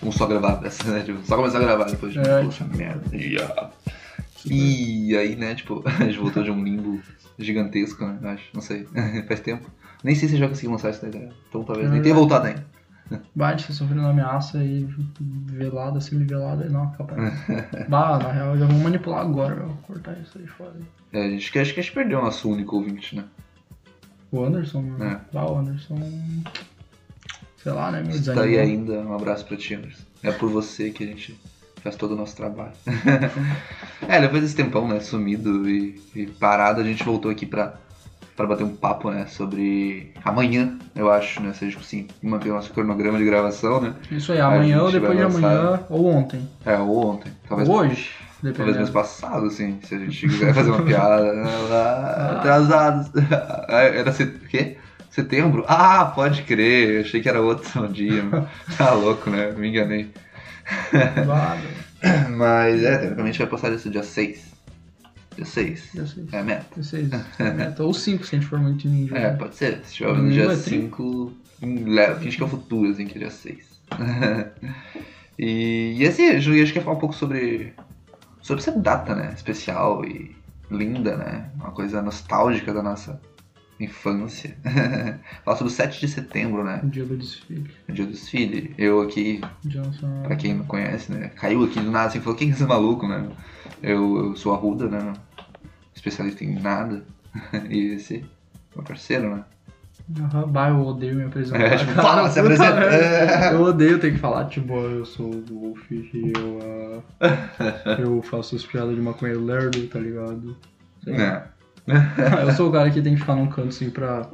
Vamos só gravar dessa, né? Tipo, só começar a gravar depois. Tipo, É. Poxa, merda. Yeah. E aí, né, tipo, a gente voltou de um limbo gigantesco, né? Acho, não sei. Faz tempo. Nem sei se já conseguiu lançar isso daí, né? Então talvez nem É. tenha voltado ainda. Bate, você sofrendo uma ameaça e velada, semi-velada, não, capaz. bah, na real, já vamos manipular agora, meu. Cortar isso aí fora. É, a gente, acho que a gente perdeu o nosso único ouvinte, né? O Anderson, mano. É. Bah, o Anderson. Sei lá, né, meu Se tá aí ainda, um abraço pra ti, Anderson. É por você que a gente faz todo o nosso trabalho. é, depois desse tempão, né, sumido e, e parado, a gente voltou aqui pra, pra bater um papo, né, sobre amanhã, eu acho, né, se a gente conseguir manter o nosso cronograma de gravação, né. Isso aí, amanhã ou depois de amanhã, ou ontem. É, ou ontem, talvez, Ou hoje, talvez mês dependendo. passado, assim, se a gente quiser fazer uma piada, lá, atrasados. Era set... o quê? Setembro? Ah, pode crer, eu achei que era outro dia, tá louco, né, me enganei. Mas é, tecnicamente vai passar esse dia 6. Dia 6. Dia seis. É meta. Dia seis. Meta. Ou 5, se a gente for muito ninja. É, né? pode ser. Se tiver no Hum, dia é tri- 5, finge que é o futuro, assim, que é dia 6. e, e assim, eu acho que a gente quer falar um pouco sobre, sobre essa data, né? Especial e linda, né? Uma coisa nostálgica da nossa infância. falar sobre o 7 de setembro, né? O dia do desfile. O dia do desfile. Eu aqui Johnson. Pra quem não conhece, né? Caiu aqui do nada assim, falou, quem é esse maluco, né? Eu, eu sou Arruda, né? Especialista em nada. e esse, meu parceiro, né? Aham, bah, eu odeio me apresentar. É, tipo, fala, se Puta apresenta. merda. Eu odeio ter que falar, tipo, ó, eu sou o Wolf e eu, ah, eu faço as piadas de maconheiro lerdo, tá ligado? É. Eu sou o cara que tem que ficar num canto assim pra.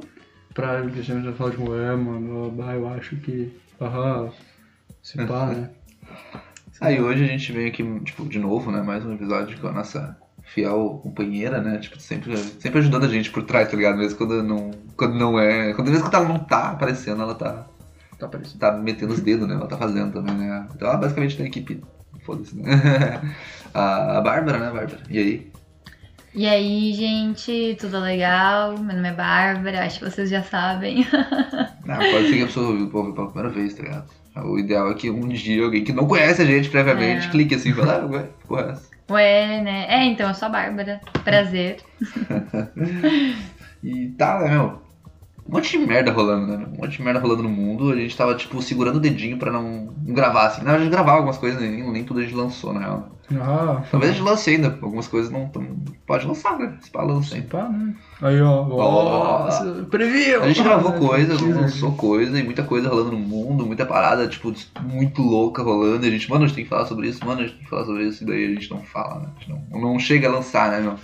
pra a gente já falar, é, mano, bah, eu acho que. Aham. Se pá, né? Aí hoje a gente vem aqui, tipo, de novo, né? Mais um episódio com a nossa fiel companheira, né? Tipo, sempre, sempre ajudando a gente por trás, tá ligado? Mesmo quando não, quando não é. Quando mesmo que ela não tá aparecendo, ela tá, Tá parecendo. tá metendo os dedos, né? Ela tá fazendo também, né? Então ela basicamente tem equipe. Foda-se, né? a, a Bárbara, né, Bárbara? E aí? E aí, gente, tudo legal? Meu nome é Bárbara, acho que vocês já sabem. Ah, pode ser que a pessoa ouviu ouviu pela primeira vez, tá ligado? O ideal é que um dia alguém que não conhece a gente previamente É. clique assim e fala, ah, ué, porra? Ué, né? É, então, eu sou a Bárbara. Prazer. E tá, né, meu? Um monte de merda rolando, né? Um monte de merda rolando no mundo. A gente tava, tipo, segurando o dedinho pra não, não gravar, assim. Na verdade, a gente gravava algumas coisas, nem, nem tudo a gente lançou, na real. Ah, Talvez a gente lance ainda. Algumas coisas não, não pode lançar, né? Se pá, lança ainda. pá, né? Aí, ó. Ó. Nossa, previu! A gente gravou Ah, coisa, lançou coisa e muita coisa rolando no mundo, muita parada, tipo, muito louca rolando. E a gente, mano, a gente tem que falar sobre isso, mano, a gente tem que falar sobre isso, e daí a gente não fala, né? Gente não, não chega a lançar, né, meu?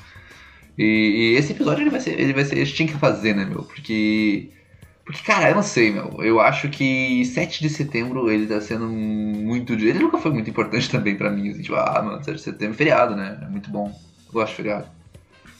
E, e esse episódio ele vai ser, ele vai ser, a tinha que fazer, né, meu? Porque. Porque, cara, eu não sei, meu. Eu acho que 7 de setembro ele tá sendo muito. Ele nunca foi muito importante também pra mim. Assim, tipo, ah, mano, 7 de setembro é feriado, né? É muito bom. Eu gosto de feriado.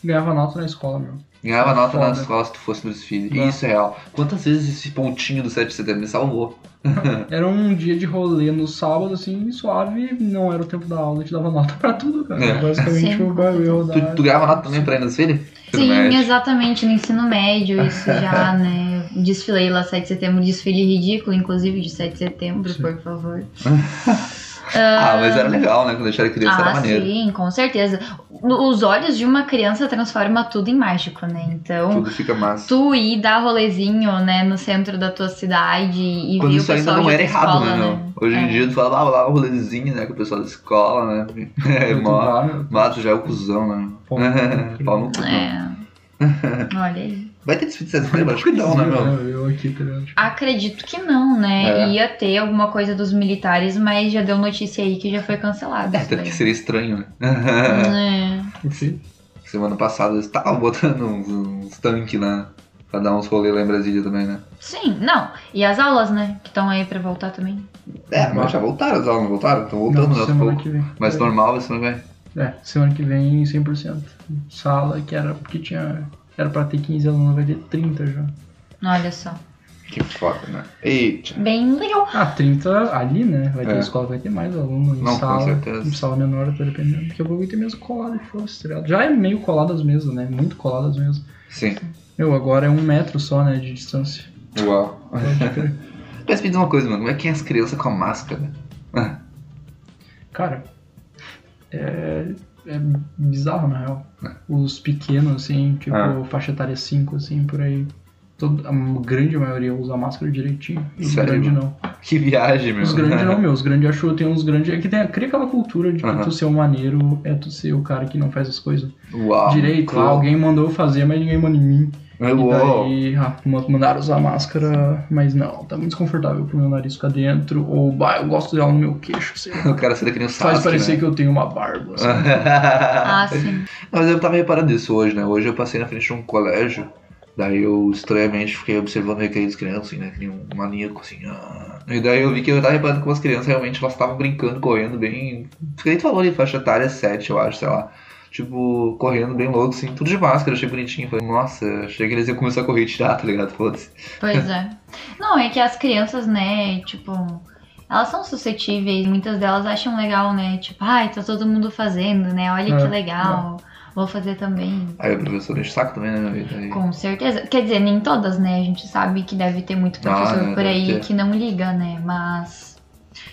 Ganhava nota na escola, meu. Ganhava nota na Foda. escola se tu fosse no desfile. Não. Isso é real. Quantas vezes esse pontinho do 7 de setembro me salvou? Era um dia de rolê no sábado, assim, suave, não era o tempo da aula, a gente dava nota pra tudo, cara. É. Basicamente Sim, o bagulho Tu, da. tu ganhava nota também pra ir no desfile? Sim, médio. exatamente, no ensino médio, isso já, né? Desfilei lá 7 de setembro, desfile ridículo, inclusive, de 7 de setembro, Sim. por favor. Ah, mas era legal, né? Quando a gente era criança era Ah, maneiro. sim, com certeza. Os olhos de uma criança transforma tudo em mágico, né? Então, Tudo fica massa. tu ir dar rolezinho, né, no centro da tua cidade e Quando ver isso o ainda pessoal não de era errado, escola, né, meu? Hoje em É. dia tu fala, ah, lá um rolezinho, né? Com o pessoal da escola, né? É, mó. meu. Mato já é o cuzão, né? Pau no cu. Não. É. Olha aí. Vai ter desfile de setembro? Acho que não, né, meu? Eu aqui, tá ligado? Acredito que não, né? É. Ia ter alguma coisa dos militares, mas já deu notícia aí que já foi cancelado. É, isso até porque seria estranho, né? É. Enfim. Semana passada eles estavam botando uns, uns tanques lá pra dar uns rolê lá em Brasília também, né? Sim, não. E as aulas, né? Que estão aí pra voltar também. É, mas já voltaram as aulas, não voltaram? Estão voltando, Não, né? semana poucos. que vem. Mas É. normal, isso não vai. É, semana que vem 100%. Sala que era porque tinha. Era pra ter 15 alunos, vai ter 30 já. Olha só. Que foda, né? Eita. Bem legal. Ah, 30 ali, né? Vai ter É. escola, vai ter mais aluno em Não, com sala. certeza. Em sala menor, tá dependendo. Porque eu vou ter mesa colada que fosse, tá ligado? Já é meio coladas mesmo, né? Muito coladas mesmo. Sim. Meu, agora é um metro só, né, de distância. Uau. Mas me diz uma coisa, mano. Como é que é as crianças com a máscara? Ah, Cara, é, é bizarro, na real. É. Os pequenos, assim, tipo, Ah. faixa etária 5, assim, por aí. Todo, a grande maioria usa máscara direitinho. E os Sério, grandes não. Que viagem, meu. Os grandes não, meu. Os grandes achou, tem uns grandes. É que tem, cria aquela cultura de que Aham. tu ser o maneiro é tu ser o cara que não faz as coisas Uau. direito. alguém mandou fazer, mas ninguém mandou em mim. É, E daí, ah, ma- mandaram usar máscara, mas não, tá muito desconfortável pro meu nariz ficar dentro. Ou, bah, eu gosto dela no meu queixo, sei lá. O cara sai daquele Faz Sasuke, parecer né? que eu tenho uma barba. assim. Ah, sim. Mas eu tava reparando isso hoje, né? Hoje eu passei na frente de um colégio, daí eu estranhamente fiquei observando o das crianças, assim, né? Que nem um maníaco, assim. ah. E daí eu vi que eu tava reparando como as crianças realmente elas estavam brincando, correndo bem. Que nem tu falou ali, faixa etária 7, eu acho, sei lá. Tipo, correndo bem louco, assim, tudo de máscara, achei bonitinho. Falei, nossa, achei que eles iam começar a correr e tirar, tá ligado? Foda-se. Pois é. Não, é que as crianças, né, tipo, elas são suscetíveis, muitas delas acham legal, né? Tipo, ai, tá todo mundo fazendo, né? Olha que É, legal. Vou fazer também. Aí o professor enche o saco também, né? Daí- Com certeza. Quer dizer, nem todas, né? A gente sabe que deve ter muito professor Ah, por aí ter. que não liga, né? Mas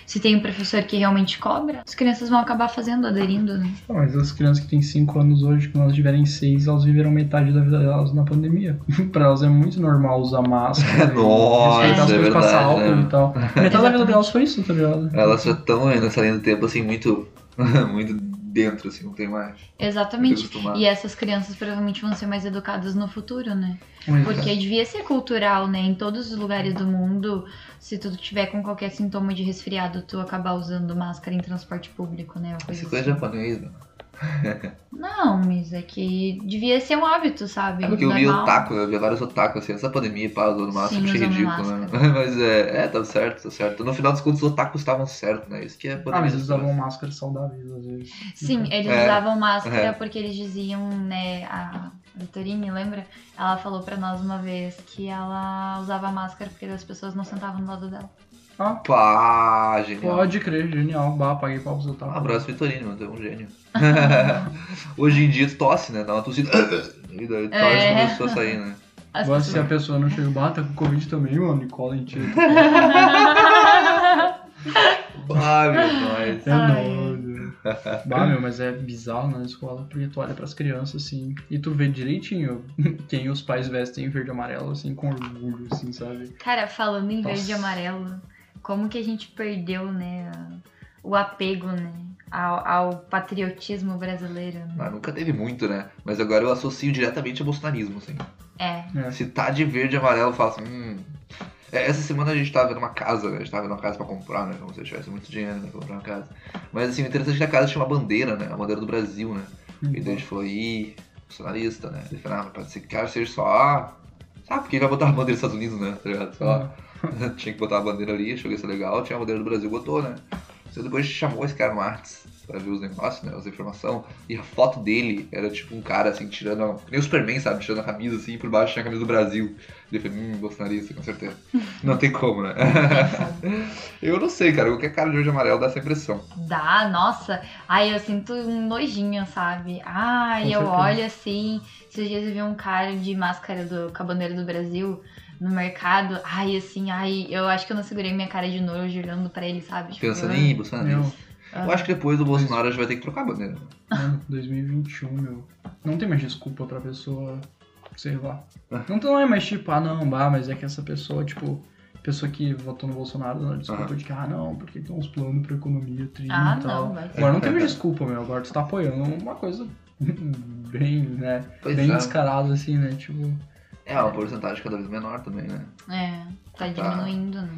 se tem um professor que realmente cobra, as crianças vão acabar fazendo, aderindo, né? Ah, Mas as crianças que têm 5 anos hoje, quando elas tiverem 6, elas viveram metade da vida delas na pandemia. pra elas é muito normal usar máscara. e Nossa, respeitar as é coisas, passar verdade, álcool né? e tal. Metade da vida delas foi isso, tá ligado? Elas já estão nessa linha do tempo, assim, muito. muito dentro, assim, não tem mais. Exatamente. E essas crianças provavelmente vão ser mais educadas no futuro, né? Mas, Porque devia ser cultural, né? Em todos os lugares do mundo, se tu tiver com qualquer sintoma de resfriado, tu acabar usando máscara em transporte público, né? Uma coisa Essa coisa assim. Não, mas é que devia ser um hábito, sabe? É porque eu vi otaku, eu vi vários otakus assim, essa pandemia, pá, usando máscara, Sim, achei ridículo, né? máscara. Mas é, é, tá certo, tá certo. No final dos contos, os otakus estavam certos, né? Isso que é Ah, pandemia. mas eles usavam máscaras saudáveis às vezes. Sim, eles É, usavam máscara é. porque eles diziam, né, a Vitorine, lembra? Ela falou pra nós uma vez que ela usava máscara porque as pessoas não sentavam do lado dela. Ah, Pá, genial. pode crer, genial. Bah, paguei pau pros Um otakus. abraço, Vitorino, mano, tu é um gênio. Hoje em dia tu tosse, né? Dá uma tossida. E daí tosse É. começou a sair, né? As Agora se a pessoa não chega, bah, tá com Covid também, mano, e cola em ti. Ah, meu, nós. É nóis. Bah, meu, mas é bizarro na escola, porque tu olha pras crianças, assim, e tu vê direitinho quem os pais vestem em verde e amarelo, assim, com orgulho, assim, sabe? Cara, falando em verde e Nossa. amarelo, como que a gente perdeu, né, o apego, né, ao, ao patriotismo brasileiro, né? Mas nunca teve muito, né? Mas agora eu associo diretamente ao bolsonarismo, assim. É, É. Se tá de verde e amarelo, eu falo assim, hum. É, Essa semana a gente tava vendo uma casa, né? A gente tava vendo uma casa pra comprar, né? Como se eu tivesse muito dinheiro né, pra comprar uma casa. Mas assim, o interessante é que a casa tinha uma bandeira, né? A bandeira do Brasil, né? E daí a gente falou, ih, bolsonarista, né? Ele falou, ah, mas pode ser que cara seja só. Ah, sabe por que vai botar a bandeira dos Estados Unidos, né? Tá ligado? Só. tinha que botar a bandeira ali, achou que ia ser legal, tinha a bandeira do Brasil, botou, né? Você depois chamou esse cara no Arts pra ver os negócios, né? As informações. E a foto dele era tipo um cara assim, tirando. a- que Nem o Superman, sabe? Tirando a camisa assim, por baixo tinha a camisa do Brasil. E eu falei, hum, bolsonarista, com certeza. Não tem como, né? eu não sei, cara. Qualquer cara de verde e amarelo dá essa impressão. dá, nossa, ai, eu sinto um nojinho, sabe? Ai, Com eu certeza. olho assim, esses dias eu vi um cara de máscara do Cabaneiro do Brasil no mercado, ai, assim, ai, eu acho que eu não segurei minha cara de nojo olhando pra ele, sabe? Tipo, Pensando ah, em. Meu, ah. Eu acho que depois do Bolsonaro a gente vai ter que trocar a bandeira. mano, 2021, meu. Não tem mais desculpa pra pessoa, sei lá. Não, não é mais tipo, ah, não, bah, mas é que essa pessoa, tipo, pessoa que votou no Bolsonaro, não, desculpa Aham. de que, ah, não, porque tem uns planos pra economia, tri Ah, e tal. não, vai. Agora não tem mais desculpa, meu. Agora tu tá apoiando uma coisa bem, né? Pois bem é. descarada, assim, né? Tipo, É, uma porcentagem cada vez menor também, né? É, tá Tá. diminuindo, né?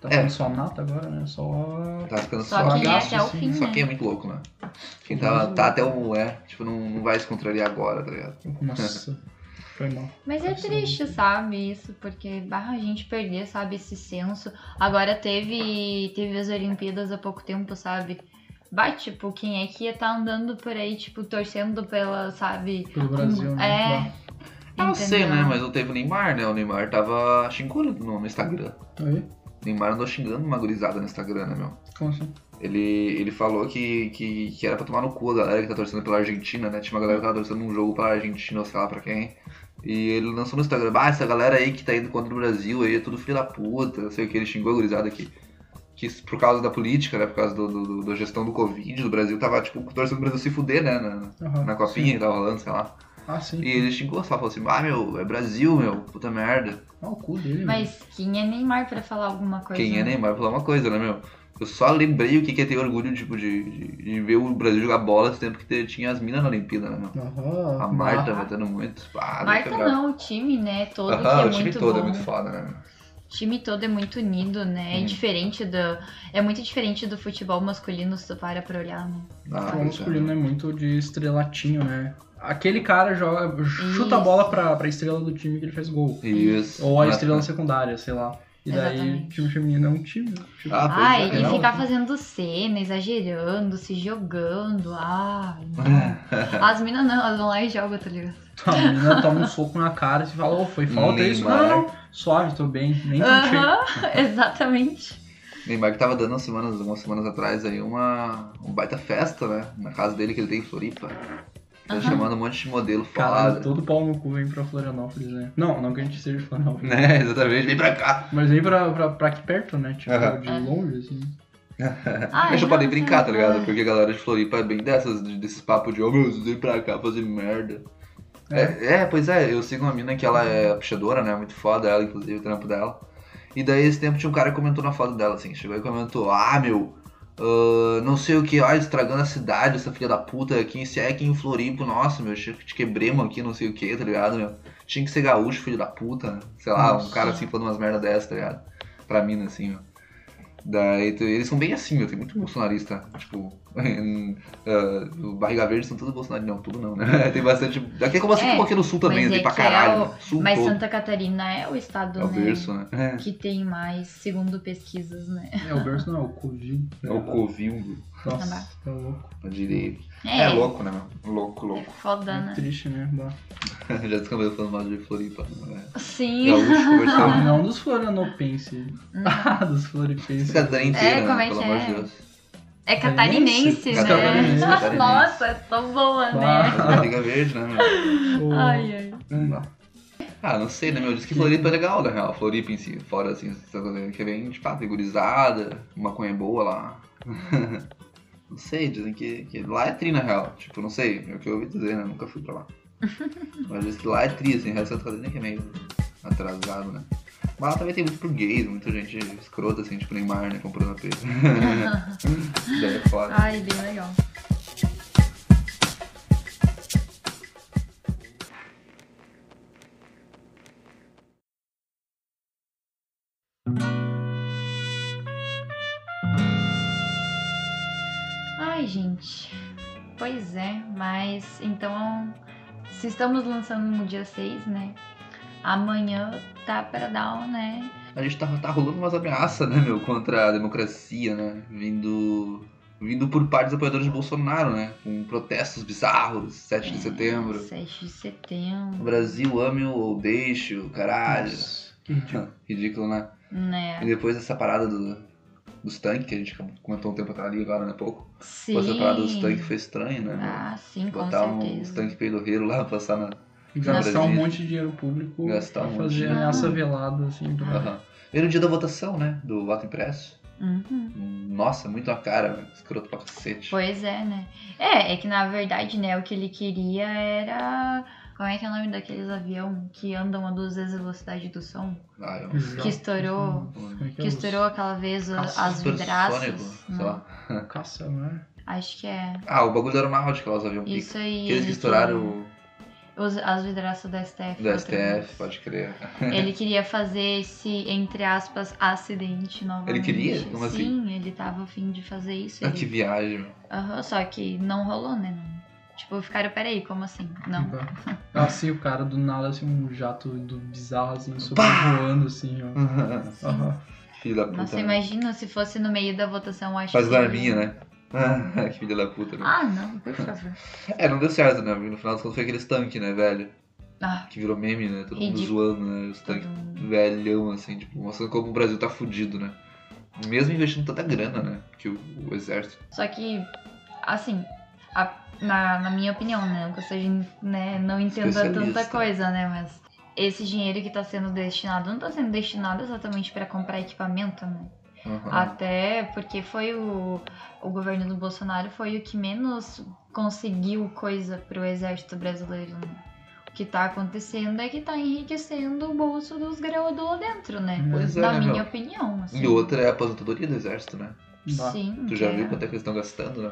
tá É. ficando só nata agora, né? Só. Tá ficando Só só. quem é até o assim, fim, Só né? quem é muito louco, né? Quem tá, tá até o. É, tipo, não, não vai se contrariar agora, tá ligado? Nossa, foi mal. Mas é triste, sabe, isso, porque barra a gente perder, sabe, esse senso. Agora teve, teve as Olimpíadas há pouco tempo, sabe? Bah, tipo, quem é que ia estar andando por aí, tipo, torcendo pela, sabe? Pelo Brasil, né? É, Ah, eu sei, né? Mas não teve o Neymar, né? O Neymar tava xingando no, no Instagram. Aí? O Neymar andou xingando uma gurizada no Instagram, né, meu? Como assim? Ele, ele falou que, que, que era pra tomar no cu a galera que tá torcendo pela Argentina, né? Tinha uma galera que tava torcendo um jogo pela Argentina, ou sei lá pra quem. E ele lançou no Instagram, ah, essa galera aí que tá indo contra o Brasil aí é tudo filho da puta, não sei o que, ele xingou a gurizada aqui. Que por causa da política, né? Por causa do, do- do- da gestão do Covid, do Brasil, tava, tipo, torcendo o Brasil se fuder, né? Na, Aham, na copinha que tava rolando, sei lá. Ah, sim. E ele xingou só, falou assim, ah, meu, é Brasil, meu, puta merda. Ah, o cu dele. Mas quem é Neymar pra falar alguma coisa? Quem é né? Neymar falar uma coisa, né, meu? Eu só lembrei o que que é ter orgulho, tipo, de, de, de ver o Brasil jogar bola esse tempo que te- tinha as minas na Olimpíada, né, meu? Aham. A Marta Ah, metendo muito. Ah, Marta não, o time, né? Todo que Aham, é o time muito todo bom. é muito foda, né, meu? O time todo é muito unido, né? É Hum. diferente do. É muito diferente do futebol masculino se tu para pra olhar, né? Ah, O futebol é. masculino é muito de estrelatinho, né? Aquele cara joga, chuta a Isso. bola pra, pra estrela do time que ele fez gol. Isso. Ou a Mas- estrela secundária, sei lá. E daí, Exatamente. o time feminino é um time. Tipo, Ah, Ai, é, e não. ficar fazendo cena, exagerando, se jogando. Ai, não. As minas não, elas vão lá e jogam, tá ligado? a menina toma um soco na cara e fala, ô, foi falta isso? Não, Neymar. não, não. Suave, tô bem. Nem senti. Aham, exatamente. Neymar que tava dando umas semanas, umas semanas atrás aí uma, uma baita festa, né? Na casa dele que ele tem em Floripa. Tá Aham. chamando um monte de modelo foda. todo pau no cu vem pra Florianópolis, né? Não, não que a gente seja de Florianópolis. Né, exatamente. Vem pra cá. Mas vem pra, pra, pra aqui perto, né? Tipo, Aham. de longe, assim. Ai, Deixa eu podem nossa, brincar, tá ligado? ai. Porque a galera de Floripa é bem dessas, de- desses papos de, oh meu, vêm pra cá fazer merda. É, é, pois é, eu sigo uma mina que ela é pichadora, né? Muito foda ela, inclusive, o trampo dela. E daí esse tempo tinha um cara que comentou na foto dela, assim, chegou e comentou, ah meu, ah, não sei o que, ó, estragando a cidade, essa filha da puta, aqui em Sec, em Floripa, nossa, meu, te quebremos aqui, não sei o que, tá ligado, meu? Tinha que ser gaúcho, filho da puta, né? Sei lá, um Nossa. cara assim falando umas merda dessas, tá ligado? Pra mina, assim, meu. Daí, eles são bem assim, meu, tem muito bolsonarista, tipo, em, o Barriga Verde são todos bolsonaristas, não, tudo não, né? tem bastante, aqui é como assim É, aqui no sul também, mas tem é pra é caralho, o- né? sul Mas todo, Santa Catarina é o estado, é o né? berço, né? É, Que tem mais, segundo pesquisas, né? É, o berço não, é o Covil. é o Covil, Nossa, é louco. eu diria. É, É, louco, né, meu? Louco, É louco. foda, É né? triste, né? Já descambei falando mal de Floripa. Né? Sim. Gaúcho Não, não dos florianopenses. Ah, dos floripenses. Inteira, É, como né? é Pelo que amor é? de Deus. É catarinense, né? Catarinense, catarinense. Nossa, é tão boa, né? Ah. Barriga Verde, né, meu? Ai, ai. Não dá. Ah, não sei, né, meu? Diz que Floripa é legal, na real. Floripa em si, fora assim, que é bem, tipo, ah, gurizada, maconha boa lá. Não sei, dizem que, que lá é tri, na real. Tipo, não sei, é o que eu ouvi dizer, né? Nunca fui pra lá. Mas diz que lá é tri, assim, o resto Santa Catarina que é meio atrasado, né? Mas lá também tem muito burguês, muita gente escrota, assim, tipo Neymar, né? Comprando a. Daí é foda. Ai, bem legal. Ai, gente. Pois é, mas então, se estamos lançando no dia 6, né? Amanhã tá pra dar né? A gente tá, tá rolando umas ameaças, né, meu, contra a democracia, né? Vindo. Vindo por parte dos apoiadores de Bolsonaro, né? Com protestos bizarros, 7 de setembro. 7 de O setembro, Brasil ame ou deixe, o caralho. Nossa, que ridículo. Ridículo, né? E né? depois dessa parada do, dos tanques, que a gente comentou um tempo atrás ali agora, né? Pouco. Sim. Essa parada dos tanques foi estranha, né? Ah, sim, com Botar uns certeza. tanques peidorreiros lá, passar na. Gastar um monte de dinheiro público Gastar um pra monte fazer de- ameaça velada, assim. Pra... Aham. E no dia da votação, né? Do voto impresso. Uhum. Nossa, muito a cara. Escroto pra cacete. Pois é, né? É, é que na verdade, né, o que ele queria era. Como é que é o nome daqueles avião que andam a duas vezes a velocidade do som? Ah, eu... Que estourou. Como é que Que é estourou aquela vez Caça as vidraças. Supersônico, sei né? lá. Caça, né? Acho que é. Ah, o bagulho da aeronáutica lá, os aviões. Isso aí. Aqueles que ele estouraram Os, as vidraças da STF. da STF, vez. pode crer. Ele queria fazer esse, entre aspas, acidente novamente. queria? Como assim? Sim, ele tava a fim de fazer isso. Ah, Ele... que viagem. Aham, só que não rolou, né? Tipo, ficaram, peraí, como assim? Não. Assim, o cara do nada, assim, um jato do bizarro, assim, sobrevoando, assim, ó. Filho da puta. Nossa, né? imagina se fosse no meio da votação, acho Faz que. larminha, né? Ah, que filho da puta, né? Ah, não, por favor. É, não deu certo, né? No final das contas foi aqueles tanques, né, velho? Ah, que virou meme, né? Todo mundo zoando, né? Os tanques mundo. velhão, assim, tipo, mostrando como o Brasil tá fudido, né? Mesmo investindo tanta grana, né? Que o, o exército. Só que, assim, a- na, na minha opinião, né? Que eu seja, né, não entenda tanta coisa, né? Mas esse dinheiro que tá sendo destinado não tá sendo destinado exatamente para comprar equipamento, né? Aham. Até porque foi o, o governo do Bolsonaro foi o que menos conseguiu coisa pro exército brasileiro, né? O que tá acontecendo é que tá enriquecendo o bolso dos graúdos lá dentro, né? Pois é, Na né, minha meu? opinião, assim. E outra é a aposentadoria do exército, né? Sim, Tu já que viu é- quanto é que eles estão gastando, né?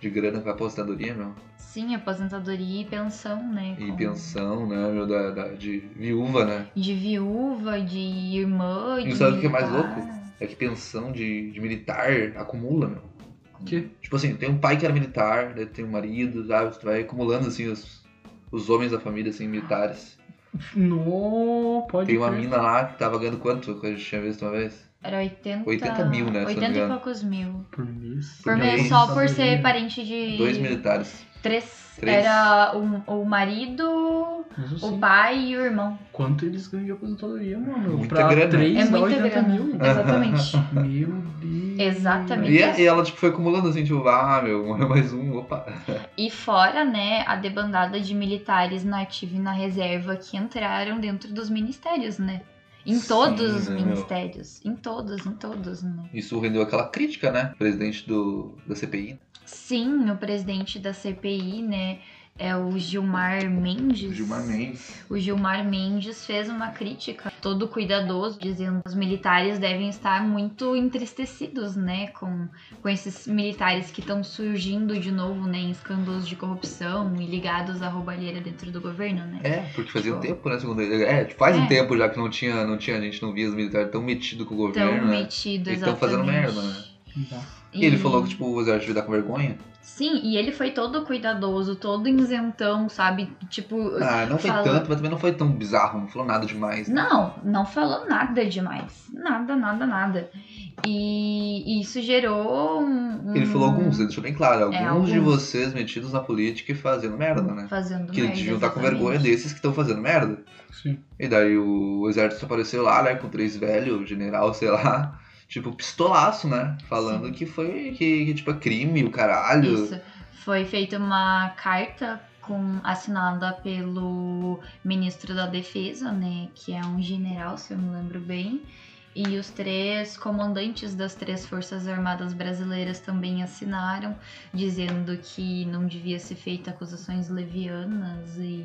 De grana com a aposentadoria, meu? Sim, aposentadoria e pensão, né? E com- pensão, né, meu, da, da- de viúva, né? De viúva, de irmã, E de sabe o que é mais louco? É que pensão de, de militar acumula, meu. Que? Tipo assim, tem um pai que era militar, daí tem um marido, sabe? Tu vai acumulando, assim, os, os homens da família, assim, militares. No, pode Tem uma crer. mina lá que tava ganhando quanto, que a gente tinha visto uma vez? Era 80... 80 mil, né, se não me 80 e poucos mil. Por mês. Por mês. mês, só por ser parente de... Dois militares. Três. Três. Era o, o marido, o pai e o irmão. quanto eles ganham de aposentadoria, mano? Muita pra grana. três É muita 80 grana. mil. Exatamente. Meu Deus. Exatamente. E, e ela, tipo, foi acumulando, assim, tipo, ah, meu, morreu mais um, opa. E fora, né, a debandada de militares na ativa e na reserva que entraram dentro dos ministérios, né? Em Sim, todos os né, meu? ministérios. Em todos, em todos, né? Isso rendeu aquela crítica, né? Presidente do, da CPI. Sim, o presidente da CPI, né, é o Gilmar Mendes. Gilmar Mendes. O Gilmar Mendes fez uma crítica todo cuidadoso, dizendo que os militares devem estar muito entristecidos, né, com, com esses militares que estão surgindo de novo, né, em escândalos de corrupção e ligados à roubalheira dentro do governo, né. É, porque fazia um Tipo- tempo, né? Segundo ele. É, faz um É. tempo já que não tinha, não tinha, a gente não via os militares tão metidos com o Tão governo, né? metido, Eles tão fazendo exatamente. merda, né? Tá. E ele falou que, tipo, o exército devia dar com vergonha. Sim, e ele foi todo cuidadoso, todo isentão, sabe? Tipo, Ah, não foi fala- tanto, mas também não foi tão bizarro, não falou nada demais. né? Não, não falou nada demais. Nada, nada, nada. E isso gerou um. Ele falou alguns, ele deixou bem claro, alguns, É, alguns. de vocês metidos na política e fazendo merda, né? Fazendo Que merda. deviam estar com vergonha desses que estão fazendo merda. Sim. E daí o exército apareceu lá, né, com três velhos, general, sei lá, tipo, pistolaço, né? Falando Sim. que foi, que, que, tipo, é crime, o caralho. Isso. Foi feita uma carta com, assinada pelo ministro da Defesa, né? Que é um general, se eu me lembro bem. E os três comandantes das três Forças Armadas Brasileiras também assinaram, dizendo que não devia ser feita acusações levianas e,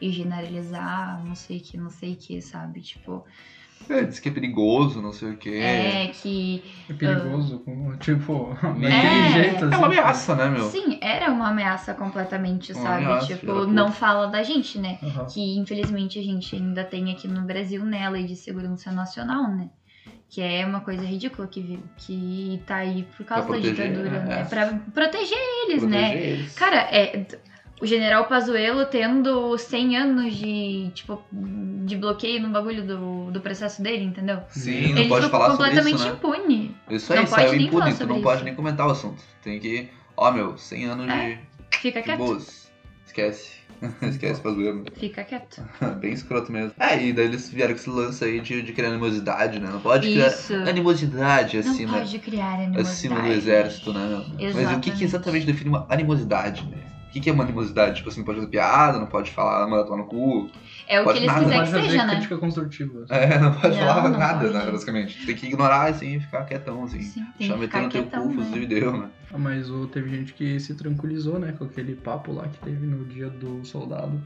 e generalizar, não sei o que, não sei o que, sabe? Tipo, É, diz que é perigoso, não sei o quê. é que É perigoso, como, tipo, daquele É. jeito assim. É uma ameaça, né, meu? Sim, era uma ameaça completamente, Uma sabe? ameaça, tipo, puta. não fala da gente, né? Aham. Que infelizmente a gente ainda tem aqui no Brasil, né, a Lei de Segurança Nacional, né? Que é uma coisa ridícula que, que tá aí por causa Pra da proteger, ditadura, né? né? É. Pra proteger eles, Proteger né? eles. Cara, é. O general Pazuello tendo 100 anos de, tipo, de bloqueio no bagulho do, do processo dele, entendeu? Sim, não Ele pode falar sobre completamente isso, né? impune. Isso aí, não pode saiu nem impune, falar tu sobre não pode isso. nem comentar o assunto. Tem que, ó, meu, 100 anos É, Fica de, de quieto. boas. Esquece. Esquece zoar. Fica quieto. Bem escroto mesmo. É, e daí eles vieram com esse lance aí de, de criar animosidade, né? Não pode Isso. criar animosidade Não acima, pode criar animosidade. acima do exército, né? meu? Mas o que, Exatamente. que exatamente define uma animosidade, né? O que, que é uma animosidade? Tipo assim, não pode fazer piada, não pode falar, manda tomar no cu. É o que eles nada. quiserem que seja, né? crítica construtiva. É, não pode Não, falar não nada, pode. né? Basicamente. Tem que ignorar assim e ficar quietão, assim. Sim, tem ficar no teu cu, né? fuzil e deu, né? Ah, Mas o, teve gente que se tranquilizou, né? Com aquele papo lá que teve no dia do soldado.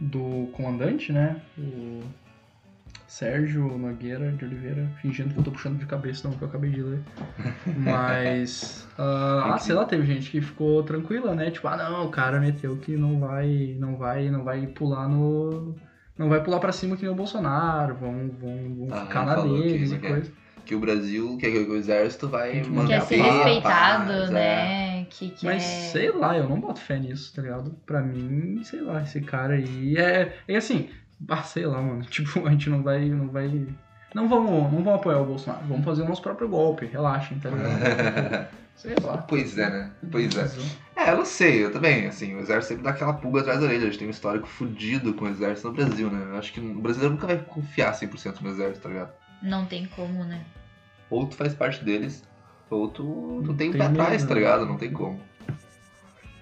Do comandante, né? O Sérgio Nogueira de Oliveira, fingindo que eu tô puxando de cabeça, não, que eu acabei de ler. Mas. ah, ah, sei lá, teve gente que ficou tranquila, né? Tipo, ah não, o cara meteu que não vai. Não vai. Não vai pular no. Não vai pular pra cima que nem o Bolsonaro, vão, vão, vão Ah, ficar na deles e coisa. Que o Brasil, que, que o exército vai que mandar Quer ser respeitado, é. né? Que, que Mas é... sei lá, eu não boto fé nisso, tá ligado? Pra mim, sei lá, esse cara aí é. É assim, ah, sei lá, mano. Tipo, a gente não vai. Não vai. Não vamos, não vamos apoiar o Bolsonaro, vamos fazer o nosso próprio golpe, relaxem, tá ligado? sei lá. Pois é, né? Pois é. É, eu não sei, eu também, assim, o exército sempre dá aquela pulga atrás da orelha, a gente tem um histórico fudido com o exército no Brasil, né? Eu acho que o brasileiro nunca vai confiar 100% no exército, tá ligado? Não tem como, né? Ou tu faz parte deles, ou tu, tu tem Tem pé atrás, medo, tá né? ligado? Não tem como.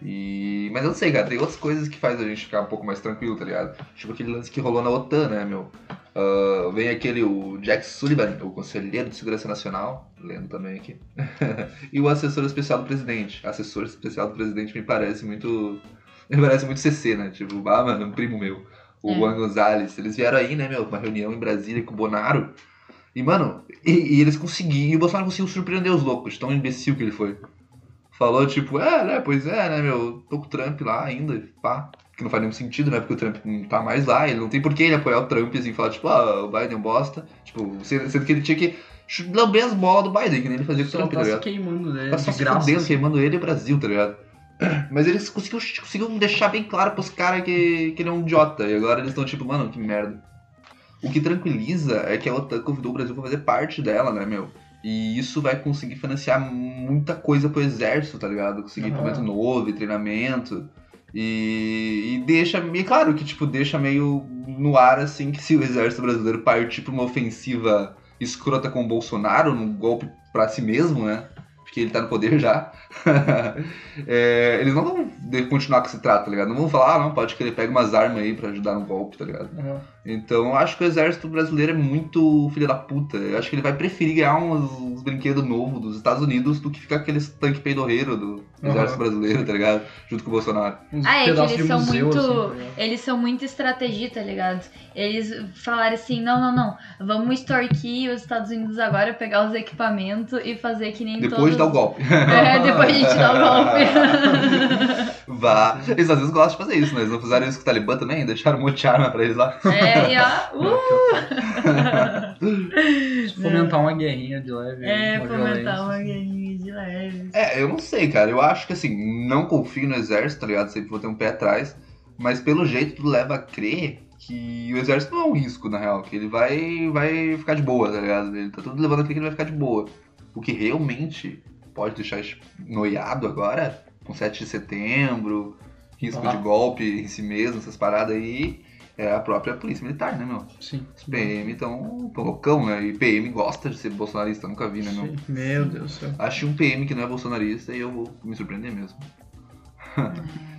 E... Mas eu não sei, cara, tem outras coisas que faz a gente ficar um pouco mais tranquilo, tá ligado? Tipo aquele lance que rolou na OTAN, né, meu? Ah, vem aquele, o Jack Sullivan, o conselheiro de segurança nacional, lendo também aqui, e o assessor especial do presidente. Assessor especial do presidente me parece muito. Me parece muito CC, né? Tipo, ah, mano, um primo meu, o É. Juan Gonzalez. Eles vieram aí, né, meu, uma reunião em Brasília com o Bonaro. E, mano, e, e eles conseguiram. E o Bolsonaro conseguiu surpreender os loucos, tão imbecil que ele foi. Falou, tipo, é, né, pois é, né, meu, tô com o Trump lá ainda, pá. Que não faz nenhum sentido, né, porque o Trump não tá mais lá, ele não tem por que ele apoiar o Trump, assim, falar, tipo, ah, o Biden é um bosta. Tipo, sendo que ele tinha que lamber as bolas do Biden, que nem ele fazia com o Trump, tá tá se ligado? queimando, né? Tá só se fudendo, queimando ele e o Brasil, tá ligado? Mas eles conseguiram, conseguiram deixar bem claro pros caras que, que ele é um idiota. E agora eles estão tipo, mano, que merda. O que tranquiliza é que a OTAN convidou o Brasil pra fazer parte dela, né, meu? E isso vai conseguir financiar muita coisa pro exército, tá ligado? Conseguir Aham. equipamento novo, e treinamento. E, e deixa, e claro que tipo, deixa meio no ar assim que se o exército brasileiro partir pra uma ofensiva escrota com o Bolsonaro, num golpe pra si mesmo, né? Porque ele tá no poder já. é, eles não vão continuar com esse trato, tá ligado? Não vão falar, ah, não, pode que ele pega umas armas aí pra ajudar no golpe, tá ligado? Aham. Então eu acho que o exército brasileiro é muito filho da puta. Eu acho que ele vai preferir ganhar uns, uns brinquedos novos dos Estados Unidos do que ficar aqueles tanque peidorreiro do exército brasileiro, tá ligado? Junto com o Bolsonaro. Uns Ah, é que eles são museu, muito. assim, tá ligado? eles são muito estrategistas, tá ligado? Eles falaram assim: não, não, não. Vamos extorquir os Estados Unidos agora, pegar os equipamentos e fazer que nem Depois de dar o golpe. É, depois a gente dá o golpe. Vá. Eles às vezes gostam de fazer isso, né? Eles não fizeram isso com o Talibã também? Deixaram um monte de arma pra eles lá. é, e ó. Uh! Fomentar uma guerrinha de leve. É, uma fomentar violência. uma guerrinha de leve. É, eu não sei, cara. Eu acho que assim, não confio no exército, tá ligado? Sempre vou ter um pé atrás. Mas pelo jeito tudo leva a crer que o exército não é um risco, na real. Que ele vai, vai ficar de boa, tá ligado? Ele tá tudo levando a crer que ele vai ficar de boa. O que realmente pode deixar noiado agora, com 7 de setembro, risco Ah. de golpe em si mesmo, essas paradas aí, é a própria polícia militar, né, meu? Sim. Os PM tão, tão loucão, né? E PM gosta de ser bolsonarista, nunca vi, né, meu? Sim. Meu Deus do céu. Ache um PM que não é bolsonarista e eu vou me surpreender mesmo.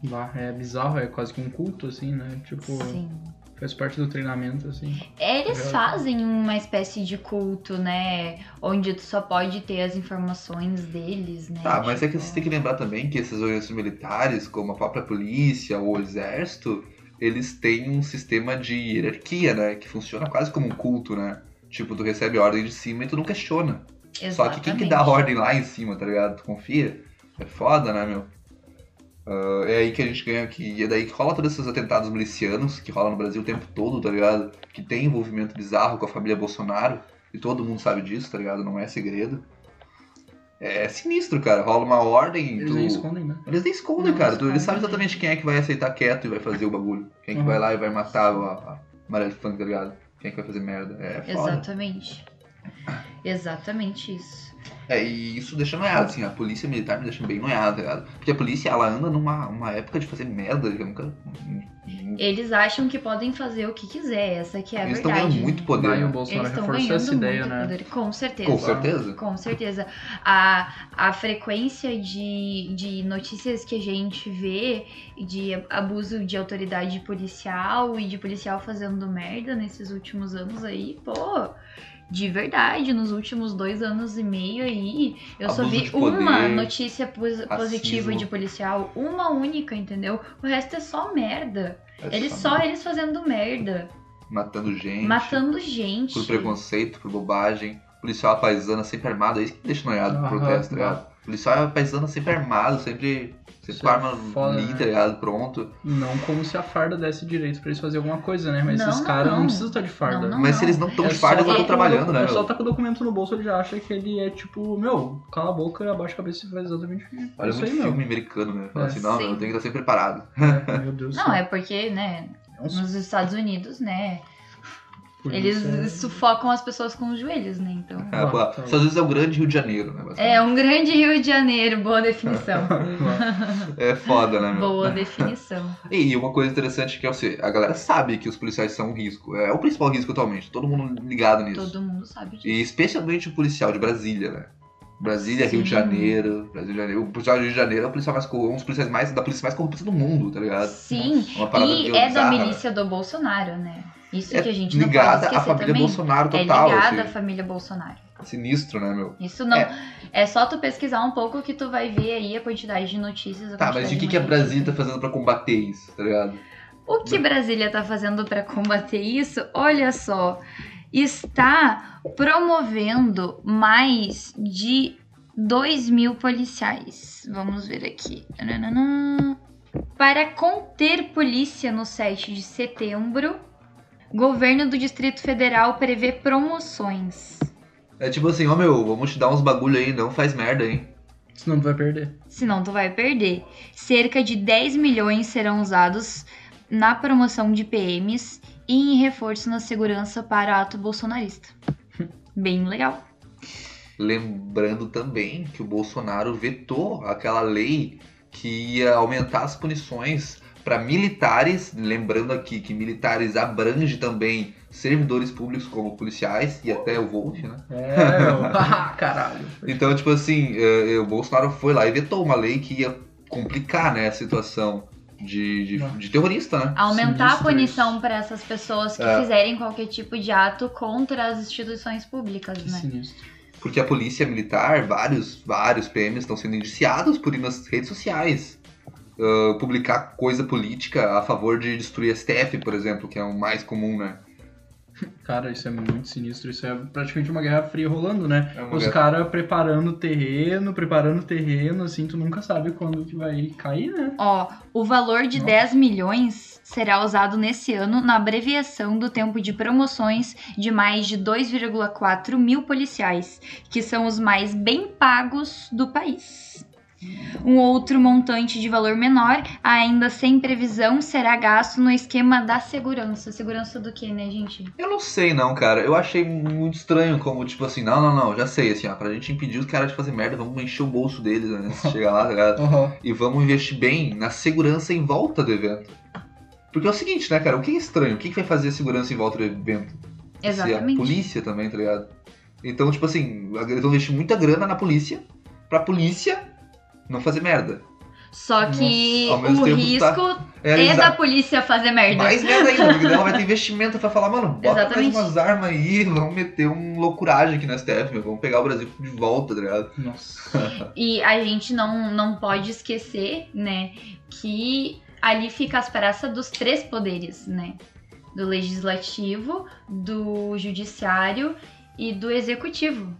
Bah, é bizarro, é quase que um culto, assim, né? Tipo, Sim. Faz parte do treinamento, assim. Eles fazem uma espécie de culto, né? Onde tu só pode ter as informações deles, né? Tá, mas é que Tipo, você tem que lembrar também que essas organizações militares, como a própria polícia ou o exército, eles têm um sistema de hierarquia, né? Que funciona quase como um culto, né? Tipo, tu recebe ordem de cima e tu não questiona. Só que quem que dá a exatamente. ordem lá em cima, tá ligado? Tu confia? É foda, né, meu? Ah, é aí que a gente ganha aqui. E é daí que rola todos esses atentados milicianos que rolam no Brasil o tempo todo, tá ligado? Que tem envolvimento bizarro com a família Bolsonaro. E todo mundo sabe disso, tá ligado? Não é segredo. É sinistro, cara. Rola uma ordem. Eles tu... nem escondem, né? Eles nem escondem, Não cara. Tu- Eles sabem exatamente quem é que vai aceitar quieto e vai fazer o bagulho. Quem é que Uhum. vai lá e vai matar a, a Marielle Funk, tá ligado? Quem é que vai fazer merda. É foda. Exatamente. Exatamente isso. É, e isso deixa noiado, assim, a polícia militar me deixa bem noiado, tá ligado? Porque a polícia, ela anda numa uma época de fazer merda, que eu nunca... Eles acham que podem fazer o que quiser, essa que é a Eles estão verdade. ganhando muito poder, Vai o? Bolsonaro Eles estão reforçou ganhando essa ideia, muito né? poder. Com certeza. Com certeza. Com certeza. A, a frequência de, de notícias que a gente vê de abuso de autoridade policial e de policial fazendo merda nesses últimos anos aí, pô. De verdade, nos últimos dois anos e meio aí, eu só Abuso vi de poder, uma notícia pos- positiva racismo. de policial, uma única, entendeu? O resto é só merda. É Eles só eles fazendo merda, Matando gente. matando gente. Por preconceito, por bobagem. Policial paisana sempre armado, é isso que deixa noiado pro Aham, protesto, tá ligado? Policial paisana sempre armado, sempre, sempre Isso com a é arma foda, ali, né? tá ligado? Pronto. Não como se a farda desse direito pra eles fazerem alguma coisa, né? Mas Não, esses não, caras não, não. precisam estar de farda. Não, não. Mas se eles não estão É de farda, eles tá estão o trabalhando, né, É só meu? tá com o documento no bolso, ele já acha que ele é tipo, meu, cala a boca, abaixa a cabeça e faz exatamente Olha isso muito aí, meu. filme americano, né? Fala É. assim, não, Sim. eu tenho que estar sempre preparado. É, meu Deus do Não, céu. é porque, né, É um nos Estados Unidos, né, Eles sufocam as pessoas com os joelhos, né? Então. Ah, pô, tá às vezes é o grande Rio de Janeiro, né? É um grande Rio de Janeiro, boa definição. É foda, né, meu? boa definição. E uma coisa interessante que é você, a galera sabe que os policiais são um risco. É o principal risco atualmente, todo mundo ligado nisso. Todo mundo sabe disso. E especialmente o policial de Brasília, né? Brasília, Rio de Sim. Janeiro, Brasília, Rio de Janeiro. O policial do Rio de Janeiro é o policial mais, um dos policiais mais da polícia mais corrupta do mundo, tá ligado? Sim, Uma parada e é da bizarra, né? milícia do Bolsonaro, né? Isso É que a gente não pode ligada esquecer à família também. Bolsonaro é total, ligada à assim. família Bolsonaro. Sinistro, né, meu? Isso não. É. É. só tu pesquisar um pouco que tu vai ver aí a quantidade de notícias. Tá, mas e o que, de que a Brasília tá fazendo pra combater isso, tá ligado? O que Brasília tá fazendo para combater isso? Olha só, está promovendo mais de 2 mil policiais. Vamos ver aqui. Para conter polícia no 7 de setembro, governo do Distrito Federal prevê promoções. É tipo assim, ó meu, vamos te dar uns bagulho aí, não faz merda, hein? Senão tu vai perder. Senão tu vai perder. Cerca de 10 milhões serão usados na promoção de PMs e em reforço na segurança para ato bolsonarista. Bem legal. Lembrando também que o Bolsonaro vetou aquela lei que ia aumentar as punições para militares, lembrando aqui que militares abrange também servidores públicos como policiais e até o Volt, né? É, meu. caralho. Então, tipo assim, eh, eh, o Bolsonaro foi lá e vetou uma lei que ia complicar, né, a situação de, de, de terrorista, né? Aumentar a Sinistro punição isso. para essas pessoas que É. fizerem qualquer tipo de ato contra as instituições públicas, Que né? sinistro. Porque a polícia militar, vários, vários PMs estão sendo indiciados por ir nas redes sociais. Ah, publicar coisa política a favor de destruir STF, por exemplo, que é o mais comum, né? Cara, isso é muito sinistro. Isso é praticamente uma guerra fria rolando, né? É Os caras preparando o terreno, preparando o terreno, assim, tu nunca sabe quando que vai cair, né? Ó, o valor de Nossa. 10 milhões será usado nesse ano na abreviação do tempo de promoções de mais de 2,4 mil policiais, que são os mais bem pagos do país. Um outro montante de valor menor, ainda sem previsão, será gasto no esquema da segurança. Segurança do que, né, gente? Eu não sei não, cara. Eu achei muito estranho como, tipo assim, não, não, não, já sei, assim, ó, pra gente impedir os caras de fazer merda, vamos encher o bolso deles né, antes de chegar lá, tá ligado? Aham. E vamos investir bem na segurança em volta do evento. Porque é o seguinte, né, cara, o que é estranho? O que que vai fazer a segurança em volta do evento? Se a Exatamente. polícia também, tá ligado? Então, tipo assim, eles vão investir muita grana na polícia, pra polícia não fazer merda. Só que Nossa, o tempo risco tá- É, é da polícia fazer merda. Mais merda ainda, porque ela vai ter investimento pra falar, mano, bota Exatamente. mais umas armas aí, vamos meter um loucuragem aqui na STF, meu, vamos pegar o Brasil de volta, tá ligado? Nossa. E a gente não, não pode esquecer, né, que ali fica as praças dos três poderes, né? Do legislativo, do judiciário e do executivo.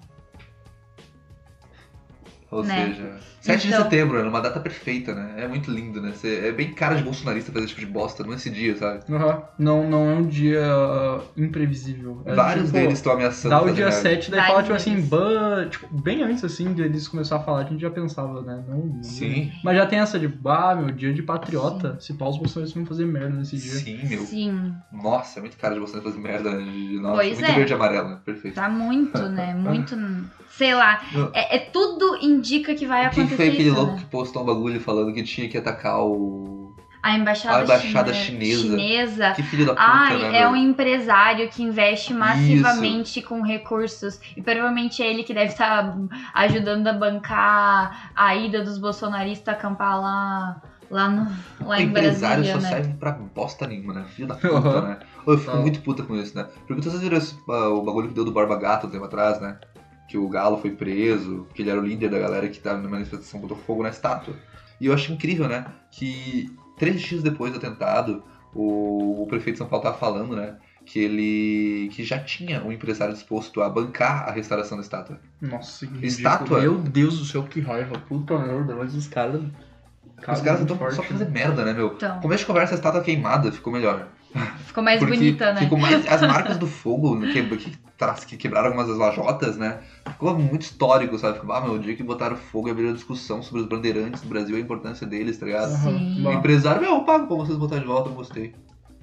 Ou Né? seja, 7 de Então- setembro, é uma data perfeita, né? É muito lindo, né? Cê- é bem cara de bolsonarista fazer esse tipo de bosta nesse dia, sabe? Aham. Não, não é um dia imprevisível. É, Vários tipo, deles estão ameaçando Dá o dia merda. 7, daí Vários fala, tipo assim, ban... tipo, bem antes, assim, deles começar a falar, a gente já pensava, né? Não, não- Sim, Mas já tem essa de, ah, meu, dia de patriota. Se pau, os bolsonaristas vão fazer merda nesse dia. sim, meu. Sim, Nossa, é muito cara de bolsonaro fazer merda, né? De- Nossa, Pois muito é. verde e amarelo, né? Perfeito. tá muito, né? Muito, sei lá. Não. É, é tudo indica que vai acontecer foi aquele isso, louco né? que postou um bagulho falando que tinha que atacar o. A embaixada, A embaixada chine- chinesa. chinesa Que filho da puta, Ai, né? é meu? um empresário que investe massivamente com recursos e provavelmente é ele que deve estar ajudando a bancar a ida dos bolsonaristas acampar lá, lá, no, lá O em empresário Brasília, só né? serve pra bosta nenhuma, né? Filho da puta, Uhum. né? Eu fico Tá. muito puta com isso, né? Porque vocês viram esse, ah, o bagulho que deu do Barba Gato um tempo atrás, né? Que o Galo foi preso, que ele era o líder da galera que tava na manifestação botou fogo na estátua. E eu acho incrível, né? Que três dias depois do atentado, o, o prefeito de São Paulo tava falando, né? Que ele. que já tinha um empresário disposto a bancar a restauração da estátua. Nossa, que. Estátua? Meu Deus do céu, que raiva. Puta merda, mas os caras... Os caras estão só pra fazer merda, né, meu? Então, Começo de conversa, a estátua queimada ficou melhor. ficou mais Porque bonita, né? Ficou mais. As marcas do fogo né, que, que, que quebraram algumas das lajotas, né? Ficou muito histórico, sabe? Ficou, ah, meu, o dia que botaram fogo e abriram discussão sobre os bandeirantes do Brasil e a importância deles, tá ligado? Sim. O empresário, meu, eu pago pra vocês botar de volta, eu gostei.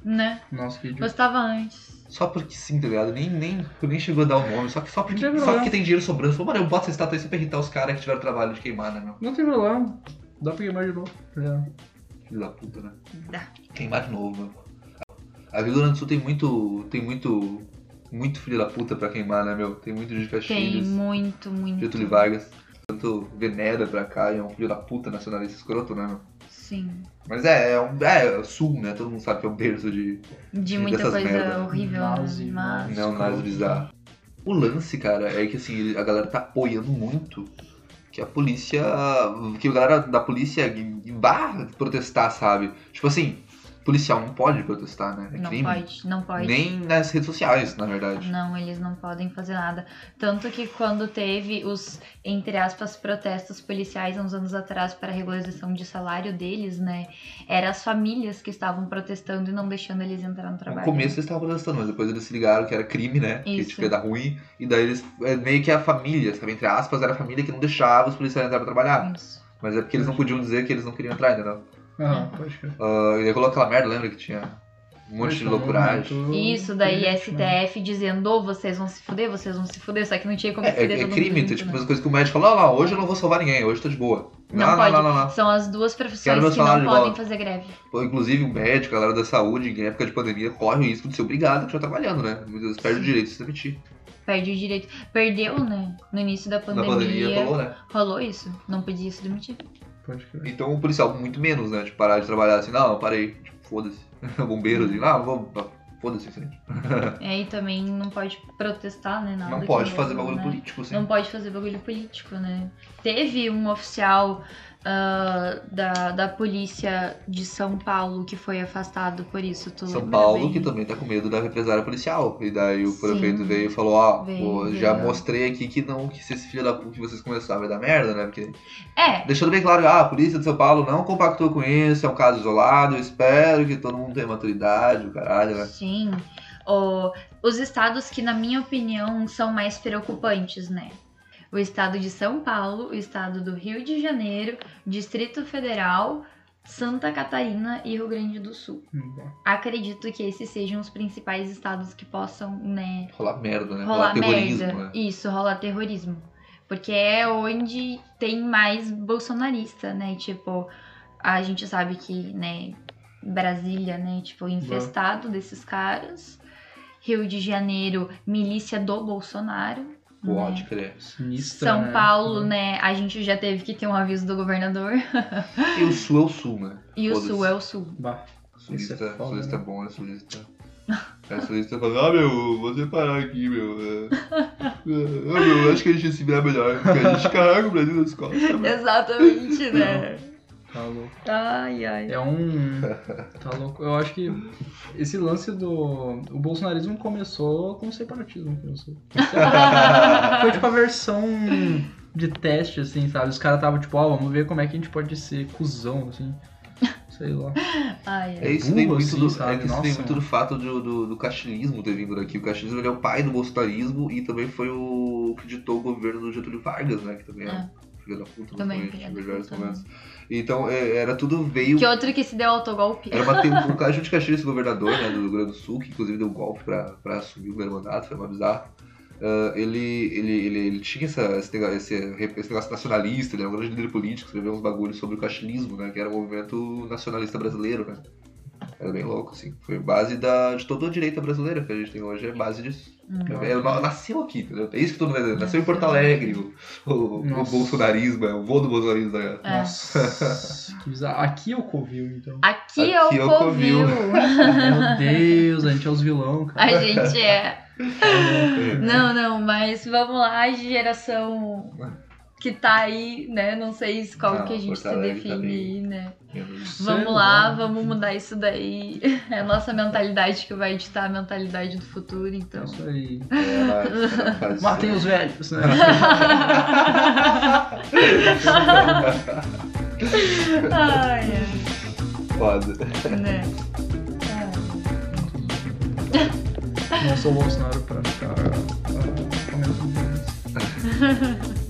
Né? Nossa, que. Gostava antes. só porque sim, tá ligado? Nem, nem, nem chegou a dar o nome, só, que, só, porque, só problema. porque tem dinheiro sobrando. Falou, mano, eu boto essa estátua aí só pra irritar os caras que tiveram trabalho de queimar, né, meu? Não tem problema. Dá pra queimar de novo. É. Filho da puta, né? Dá. Queimar de novo, meu. A Rio Grande do Sul tem muito. tem muito. Muito filho da puta pra queimar, né, meu? Tem muito de Tem Caxias, muito, muito. Getúlio Vargas. Tanto venera pra cá e é um filho da puta nacionalista escroto, né, meu? Sim. Mas é, é, um, é, é sul, né? Todo mundo sabe que é o berço de De muita dessas coisa merda. horrível, Nazi, mas. nazi. neonazis escroto. bizarros. O lance, cara, é que assim, a galera tá apoiando muito que a polícia. que a galera da polícia vá protestar, sabe? Tipo assim, policial não pode protestar, né? É Não crime. pode, não pode. Nem nas redes sociais, na verdade. Não, eles não podem fazer nada. Tanto que quando teve os, entre aspas, protestos policiais uns anos atrás para a regularização de salário deles, né? Eram as famílias que estavam protestando e não deixando eles entrar no No trabalho. começo eles estavam protestando, mas depois eles se ligaram que era crime, né? Que Isso. tipo, ia dar ruim. E daí eles. É meio que a família, sabe? Entre aspas, era a família que não deixava os policiais entrar pra trabalhar. Isso. Mas é porque eles não podiam dizer que eles não queriam entrar, entendeu? Aham, pode crer. Uh, e aí rolou aquela merda, lembra que tinha um monte de loucuragem. Isso, daí né? STF dizendo, ô, vocês vão se fuder, vocês vão se fuder, só que não tinha como É, se fuder é, é crime, mundo junto, tipo, né? as coisas que o médico falou, não, não, hoje eu não vou salvar ninguém, hoje tô de boa. Não, não, pode. não, não, não. São as duas profissões que não podem volta. fazer greve. Pô, Inclusive o médico, a galera da saúde, em época de pandemia, corre o risco de ser obrigado a continuar trabalhando, né? Muitas vezes perde o direito de se demitir. Perde o direito. Perdeu, né? No início da Na pandemia. pandemia falou, né? rolou isso. Não podia se demitir. Então o policial, muito menos, né? Tipo, parar de trabalhar assim, não, eu parei, tipo, foda-se. Bombeiro, assim, não, vamos, foda-se, assim. E aí também não pode protestar, né? Nada Não de pode novo, fazer bagulho né? político, assim. Não pode fazer bagulho político, né? Teve um oficial ah, da, da polícia de São Paulo que foi afastado por isso, São Paulo, bem? que também tá com medo da represária policial. E daí o Sim. prefeito veio e falou, ó, pô, já mostrei aqui que não, que se esse filho da puta que vocês começarem vai dar merda, né? Porque É, Deixando bem claro, ah, a polícia de São Paulo não compactou com isso, é um caso isolado, eu espero que todo mundo tenha maturidade, o caralho, né? sim. Os estados que, na minha opinião, são mais preocupantes, né? O estado de São Paulo, o estado do Rio de Janeiro, Distrito Federal, Santa Catarina e Rio Grande do Sul. Hum. Acredito que esses sejam os principais estados que possam, né, Rolar merda, né? rolar terrorismo, merda. né? Isso, rolar terrorismo. Porque é onde tem mais bolsonarista, né? Tipo, a gente sabe que, né, Brasília, né, tipo, infestado desses caras. Rio de Janeiro, milícia do Bolsonaro. Pode né? crer. Sinistra, São né? Paulo, né, a gente já teve que ter um aviso do governador. E o sul é o sul, né? E o sul é o sul. Bah, Sulista, é foda, sulista né? é bom, é sulista. É sulista fala, ah meu, vou separar aqui, meu. É, é, ah, meu, acho que a gente ia se virar melhor, porque a gente carrega o Brasil nas costas. meu. Exatamente, né? Tá louco. Ai, ai. É um. Tá louco. Eu acho que esse lance do. O bolsonarismo começou com o separatismo. Começou. Foi tipo a versão de teste, assim, sabe? Os caras estavam tipo, ó, vamos ver como é que a gente pode ser cuzão, assim. Sei lá. Ai, É ai. isso burro, muito, assim, do, sabe? é que isso Nossa, muito do fato do, do, do cachilismo ter vindo daqui. O cachilismo ele é o pai do bolsonarismo e também foi o que ditou o governo do Getúlio Vargas, né? Que também é, É. filho da puta, Também não filho Então, é, era tudo veio. Que outro que se deu autogolpe? Era uma, tem um Caju de Caxias, governador né, do Rio Grande do Sul, que inclusive deu golpe pra, pra assumir o primeiro mandato, foi uma bizarra. Ah, ele, ele, ele, ele tinha essa, esse, negócio, esse, esse negócio nacionalista, ele era um grande líder político, escreveu uns bagulhos sobre o cachilismo, né, que era o movimento nacionalista brasileiro, né. Era bem louco, assim. Foi base da, de toda a direita brasileira que a gente tem hoje, é base disso. Hum. É, nasceu aqui, entendeu? É isso que todo mundo vai dizer. Nasceu em Porto Alegre, o, o, o bolsonarismo, é o vô do bolsonarismo, tá ligado? É. Nossa, que bizarro. Aqui é o Covil, então. Aqui, é Aqui é o o Covil. Meu Deus, a gente é os vilão, cara. A gente é. É. Não, não, mas vamos lá, geração que tá aí, né? Não sei se qual Não, que a gente Porto se Alegre tá define aí, né? Vamos lá, vamos mudar isso daí. É a nossa mentalidade que vai editar a mentalidade do futuro, É então. isso aí. Faz- Matem os velhos, né? Ai, ai, Foda. né? Ai. Não sou o Bolsonaro pra ficar ah, comendo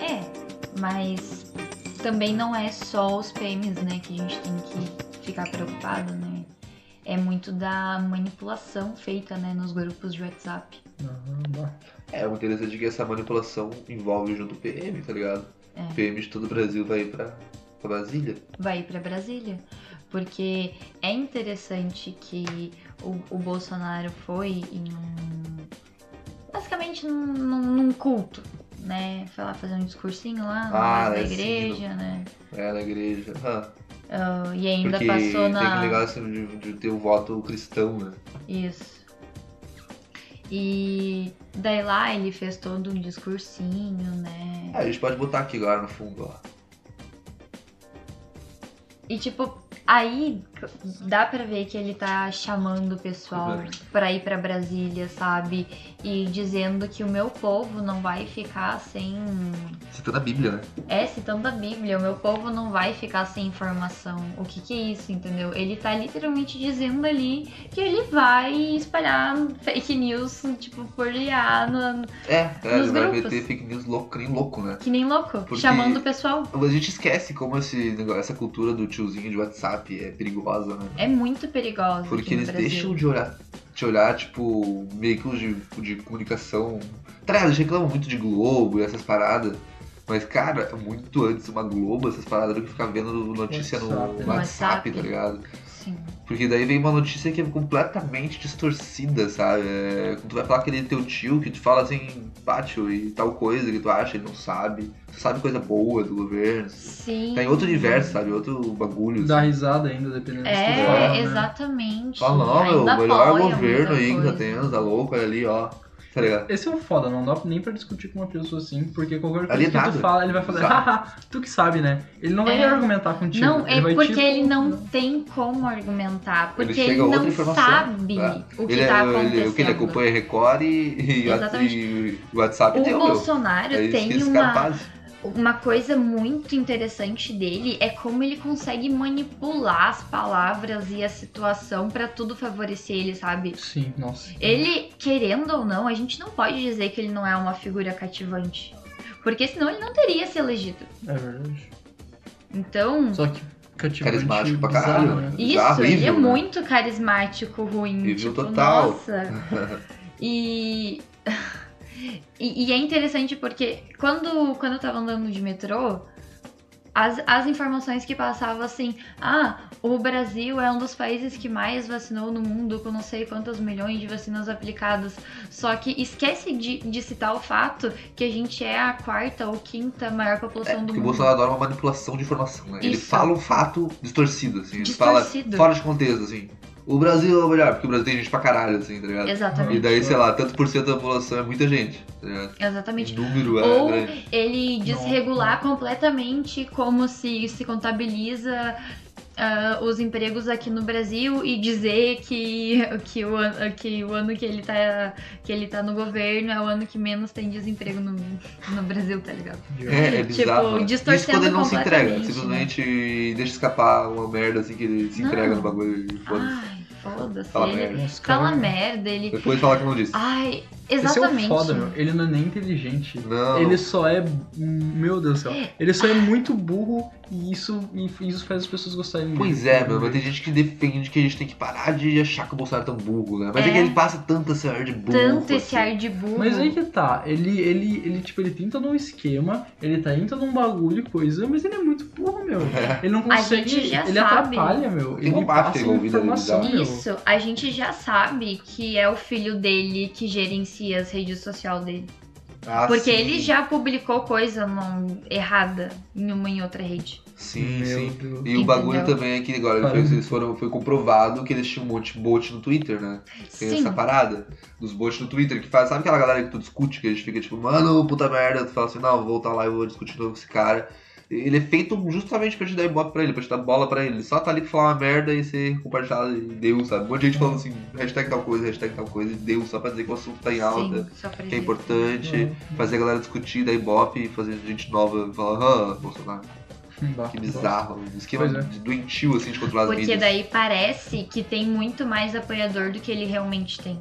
É, mas também não é só os PMs, né, que a gente tem que ficar preocupado, né? É muito da manipulação feita, né, nos grupos de WhatsApp. É, o interessante é que essa manipulação envolve junto o PM, tá ligado? É. PM de todo o Brasil vai pra, pra Brasília. Vai ir pra Brasília. Porque é interessante que o, o Bolsonaro foi em um. Basicamente num, num- num culto, né? Foi lá fazer um discursinho lá na Ah, é, sim, igreja, né? É, na igreja. Ah, Ah, e ainda porque passou tem na. que ligar assim, de, de ter o voto cristão, né? Isso. E daí lá ele fez todo um discursinho, né? Ah, a gente pode botar aqui agora no fundo, ó. E tipo, aí dá pra ver que ele tá chamando o pessoal Uhum. pra ir pra Brasília, sabe? E dizendo que o meu povo não vai ficar sem. Citando a Bíblia, né? É, citando a Bíblia, o meu povo não vai ficar sem informação. O que que é isso, entendeu? Ele tá literalmente dizendo ali que ele vai espalhar fake news, tipo, por IA, no- É, é Nos ele vai grupos. meter fake news louco, que nem louco, né? que nem louco, Porque- chamando o pessoal. A gente esquece como esse negócio, essa cultura do tiozinho de WhatsApp é perigosa, né? É muito perigosa. Porque aqui no eles Brasil. deixam de olhar, de olhar, tipo, veículos de, de comunicação. Tá? Eles reclamam muito de Globo e essas paradas. Mas, cara, muito antes uma Globo, essas paradas do que ficar vendo notícia no WhatsApp, WhatsApp, né? WhatsApp. tá ligado? Sim. Porque daí vem uma notícia que é completamente distorcida, sabe? É, quando tu vai falar aquele teu tio que te fala assim, pá, tio, e tal coisa que tu acha, ele não sabe. Tu sabe coisa boa do governo. Sim. Tá em outro universo, sabe? Outro bagulho. Dá assim. risada ainda, dependendo do que tu É, fala, né? exatamente. Fala, não, meu, o melhor governo aí que tá tendo, tá louco, olha ali, ó. Tá ligado? Esse é o foda, não dá nem pra discutir com uma pessoa assim, porque qualquer coisa Ali que nada. tu fala, ele vai fazer, Sabe. haha, tu que sabe, né? Ele não vai É. argumentar contigo. Não, ele é vai, porque tipo, ele não tem como argumentar. Ele Porque ele, a outra não informação, sabe tá? o que ele, tá é- acontecendo. ele, o que ele acompanha Record e, e, e o WhatsApp O deu, meu. Bolsonaro É tem uma, faz. Uma coisa muito interessante dele é como ele consegue manipular as palavras e a situação pra tudo favorecer ele, sabe? Sim, nossa. Ele, querendo ou não, a gente não pode dizer que ele não é uma figura cativante. Porque senão ele não teria se elegido. É verdade. Então, Só que cativante Carismático pra bizarro, caralho, né? Isso, Bizarro, ele é né? muito carismático, ruim. Review tipo, total. Nossa. E, e. e é interessante porque quando, quando eu tava andando de metrô, as, as informações que passavam assim, ah, o Brasil é um dos países que mais vacinou no mundo, com não sei quantas milhões de vacinas aplicadas. Só que esquece de, de citar o fato que a gente é a quarta ou quinta maior É, população do porque o mundo. Bolsonaro adora uma manipulação de informação, né? Ele Isso. fala um fato distorcido, assim. Ele Distorcido. fala fora de contexto, assim. O Brasil é o melhor, porque o Brasil tem gente pra caralho, assim, tá ligado? Exatamente. E daí, sei lá, tanto por cento da população é muita gente, tá ligado? Exatamente. O número é Ou grande. ele desregular Não, completamente como se se contabiliza ah, os empregos aqui no Brasil e dizer que, que, o, que o ano que ele, tá, que ele tá no governo é o ano que menos tem desemprego no, no Brasil, tá ligado? É, é Tipo, bizarro. né? Isso distorcendo quando ele não se entrega, né? simplesmente deixa escapar uma merda assim que ele se Não. entrega no bagulho e foda-se. Fala Ele merda. Fala merda, ele. Depois fala que não disse. Ai, Esse exatamente. é o foda, meu. Ele não é nem inteligente. Não. Ele só é. Meu Deus do céu. Ele só é muito burro e isso, isso faz as pessoas gostarem dele. Pois é, meu, mas tem gente que defende que a gente tem que parar de achar que o Bolsonaro é tão burro, né? Mas é, É. que ele passa tanto esse ar de burro. Tanto esse assim. ar de burro. Mas aí que tá, ele, ele, ele, tipo, ele tenta num esquema, ele tá indo num bagulho e coisa, mas ele é muito burro, meu. Ele não A consegue, gente já ele sabe. atrapalha, meu. Tem ele bombástico passa informação, meu. Isso, a gente já sabe que é o filho dele que gerencia as redes sociais dele. Ah, Porque sim. ele já publicou coisa não- errada em uma em outra rede. Sim, Meu sim. Deus. E o bagulho Entendeu? também é que agora Caramba. eles foram, foi comprovado que eles tinham um monte de bot no Twitter, né? Tem Sim. essa parada dos bots no Twitter que faz. Sabe aquela galera que tu discute, que a gente fica tipo, mano, puta merda, tu fala assim, não, vou voltar lá e vou discutir de novo com esse cara. Ele é feito justamente pra te dar ibope pra ele, pra te dar bola pra ele. Ele só tá ali pra falar uma merda e ser compartilhado e deu, sabe? Um monte de gente falando assim, hashtag tal coisa, hashtag tal coisa, e deu, só pra dizer que o assunto tá em alta, Sim, só pra que é importante, fazer a galera discutir, dar ibope e fazer gente nova falar, ah, Bolsonaro, Bah, que bizarro. Um esquema é. doentio assim de controlar as Porque mídias. daí parece que tem muito mais apoiador do que ele realmente tem.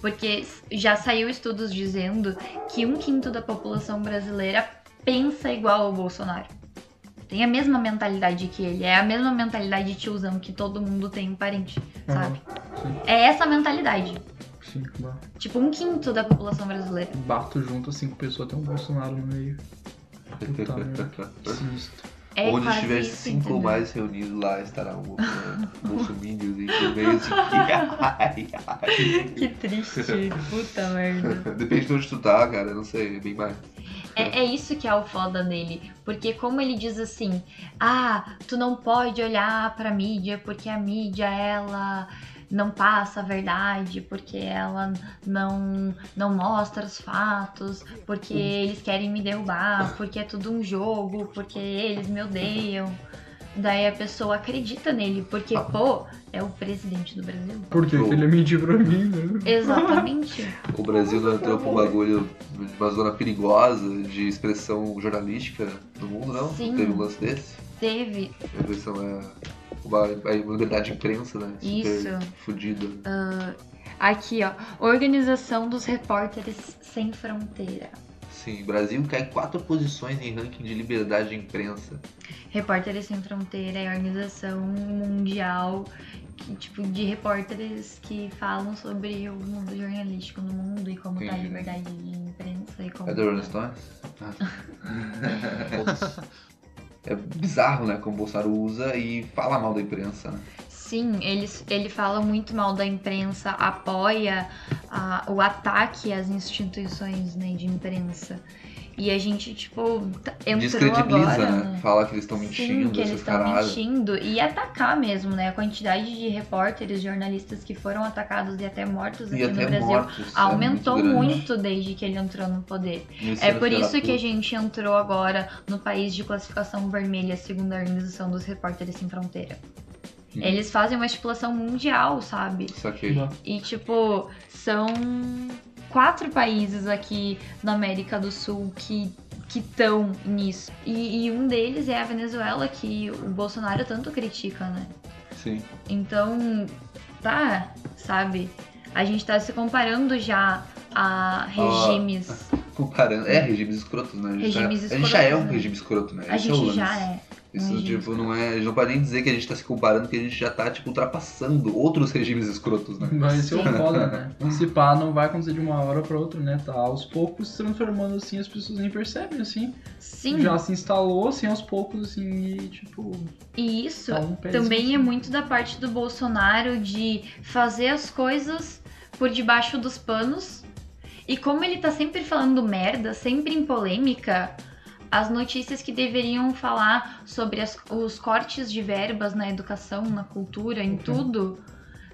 Porque já saiu estudos dizendo que um quinto da população brasileira pensa igual ao Bolsonaro. Tem a mesma mentalidade que ele. É a mesma mentalidade de tiozão que todo mundo tem um parente, sabe? Sim, É essa mentalidade. sim. Bah. Tipo, um quinto da população brasileira. Bato junto, cinco pessoas, tem um Bolsonaro no meio. Puta merda. Sinistro. É Onde estiver isso, cinco ou entendeu? mais reunidos lá estará um Bolsonaro. Bolsominions e meio assim. ai, ai. Que triste. Puta merda. Depende de onde tu tá, cara. Não sei, é bem mais. É, é isso que é o foda dele. Porque como ele diz assim, ah, tu não pode olhar pra mídia porque a mídia, ela não passa a verdade, porque ela não, não mostra os fatos, porque eles querem me derrubar, porque é tudo um jogo, porque eles me odeiam. Daí a pessoa acredita nele, porque, pô, é o presidente do Brasil. Por que que ele mentiu pra mim, né? Exatamente. O Brasil não entrou pra um bagulho, uma zona perigosa de expressão jornalística no mundo, não? Sim. Teve um lance desse? Teve A expressão é uma, a liberdade de imprensa, né? Super Isso. Fudida. aqui, ó, Organização dos Repórteres Sem Fronteira. Sim, Brasil cai quatro posições em ranking de liberdade de imprensa. Repórteres Sem Fronteira é a organização mundial que, tipo, de repórteres que falam sobre o mundo jornalístico no mundo e como tá a liberdade de imprensa e como. É do Rolling Stones? Ah. é bizarro, né? Como o Bolsonaro usa e fala mal da imprensa, né? Sim, ele, ele fala muito mal da imprensa, apoia a- o ataque às instituições né, de imprensa. E a gente, tipo, tá- entrou Descredibiliza, agora, né? né? Fala que eles estão Sim, mentindo, que eles esses estão mentindo e atacar mesmo, né? A quantidade de repórteres, jornalistas que foram atacados e até mortos E aqui no até Brasil mortos. aumentou é muito. muito, desde que ele entrou no poder. Esse É por isso que a gente entrou agora no país de classificação vermelha, segundo a Organização dos Repórteres Sem Fronteira. Hum. Eles fazem uma estipulação mundial, sabe? Saquei. Bah. E, tipo, são quatro países aqui na América do Sul que que estão nisso. E, e um deles é a Venezuela, que o Bolsonaro tanto critica, né? Sim. Então, tá, sabe? A gente tá se comparando já a regimes. Comparando. É, regimes escrotos, né? Regimes tá- a gente já é um escrotos, né? regime escroto, né? a é gente já é. Isso, um tipo, não é. A gente não pode nem dizer que a gente tá se comparando, que a gente já tá, tipo, ultrapassando outros regimes escrotos, né? Mas esse é o Sim. foda, né? Se pá, não vai acontecer de uma hora pra outra, né? Tá aos poucos se transformando assim, as pessoas nem percebem, assim. Sim, Já se instalou, assim, aos poucos, assim, e tipo. e isso tá um também é muito da parte do Bolsonaro de fazer as coisas por debaixo dos panos. E como ele tá sempre falando merda, sempre em polêmica, as notícias que deveriam falar sobre as- os cortes de verbas na educação, na cultura, em Uhum. tudo,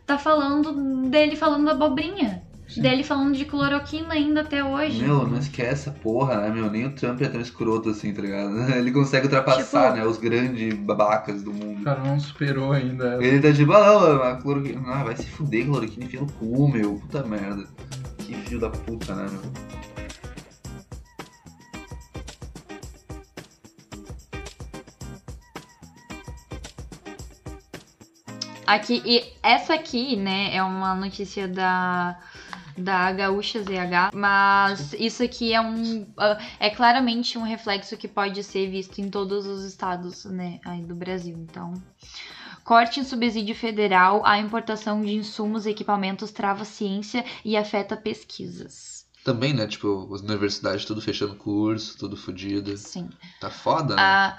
tá falando dele falando abobrinha. Sim. Dele falando de cloroquina ainda até hoje. Meu, não esquece essa porra, né, meu? Nem o Trump é tão escroto assim, tá ligado? Ele consegue ultrapassar, Tipo- né, os grandes babacas do O mundo. cara não superou ainda. Ele tá tipo, ah, não, a cloroquina. Ah, vai se fuder, cloroquina enfia no cu, meu. Puta merda. Que filho da puta, né, meu? Aqui, e essa aqui, né, é uma notícia da, da Gaúcha ZH, mas isso aqui é um. ah, é claramente um reflexo que pode ser visto em todos os estados, né, aí do Brasil. Então. Corte em subsídio federal à importação de insumos e equipamentos trava ciência e afeta pesquisas. Também, né, tipo, as universidades tudo fechando curso, tudo fodido. Sim. Tá foda, né? A-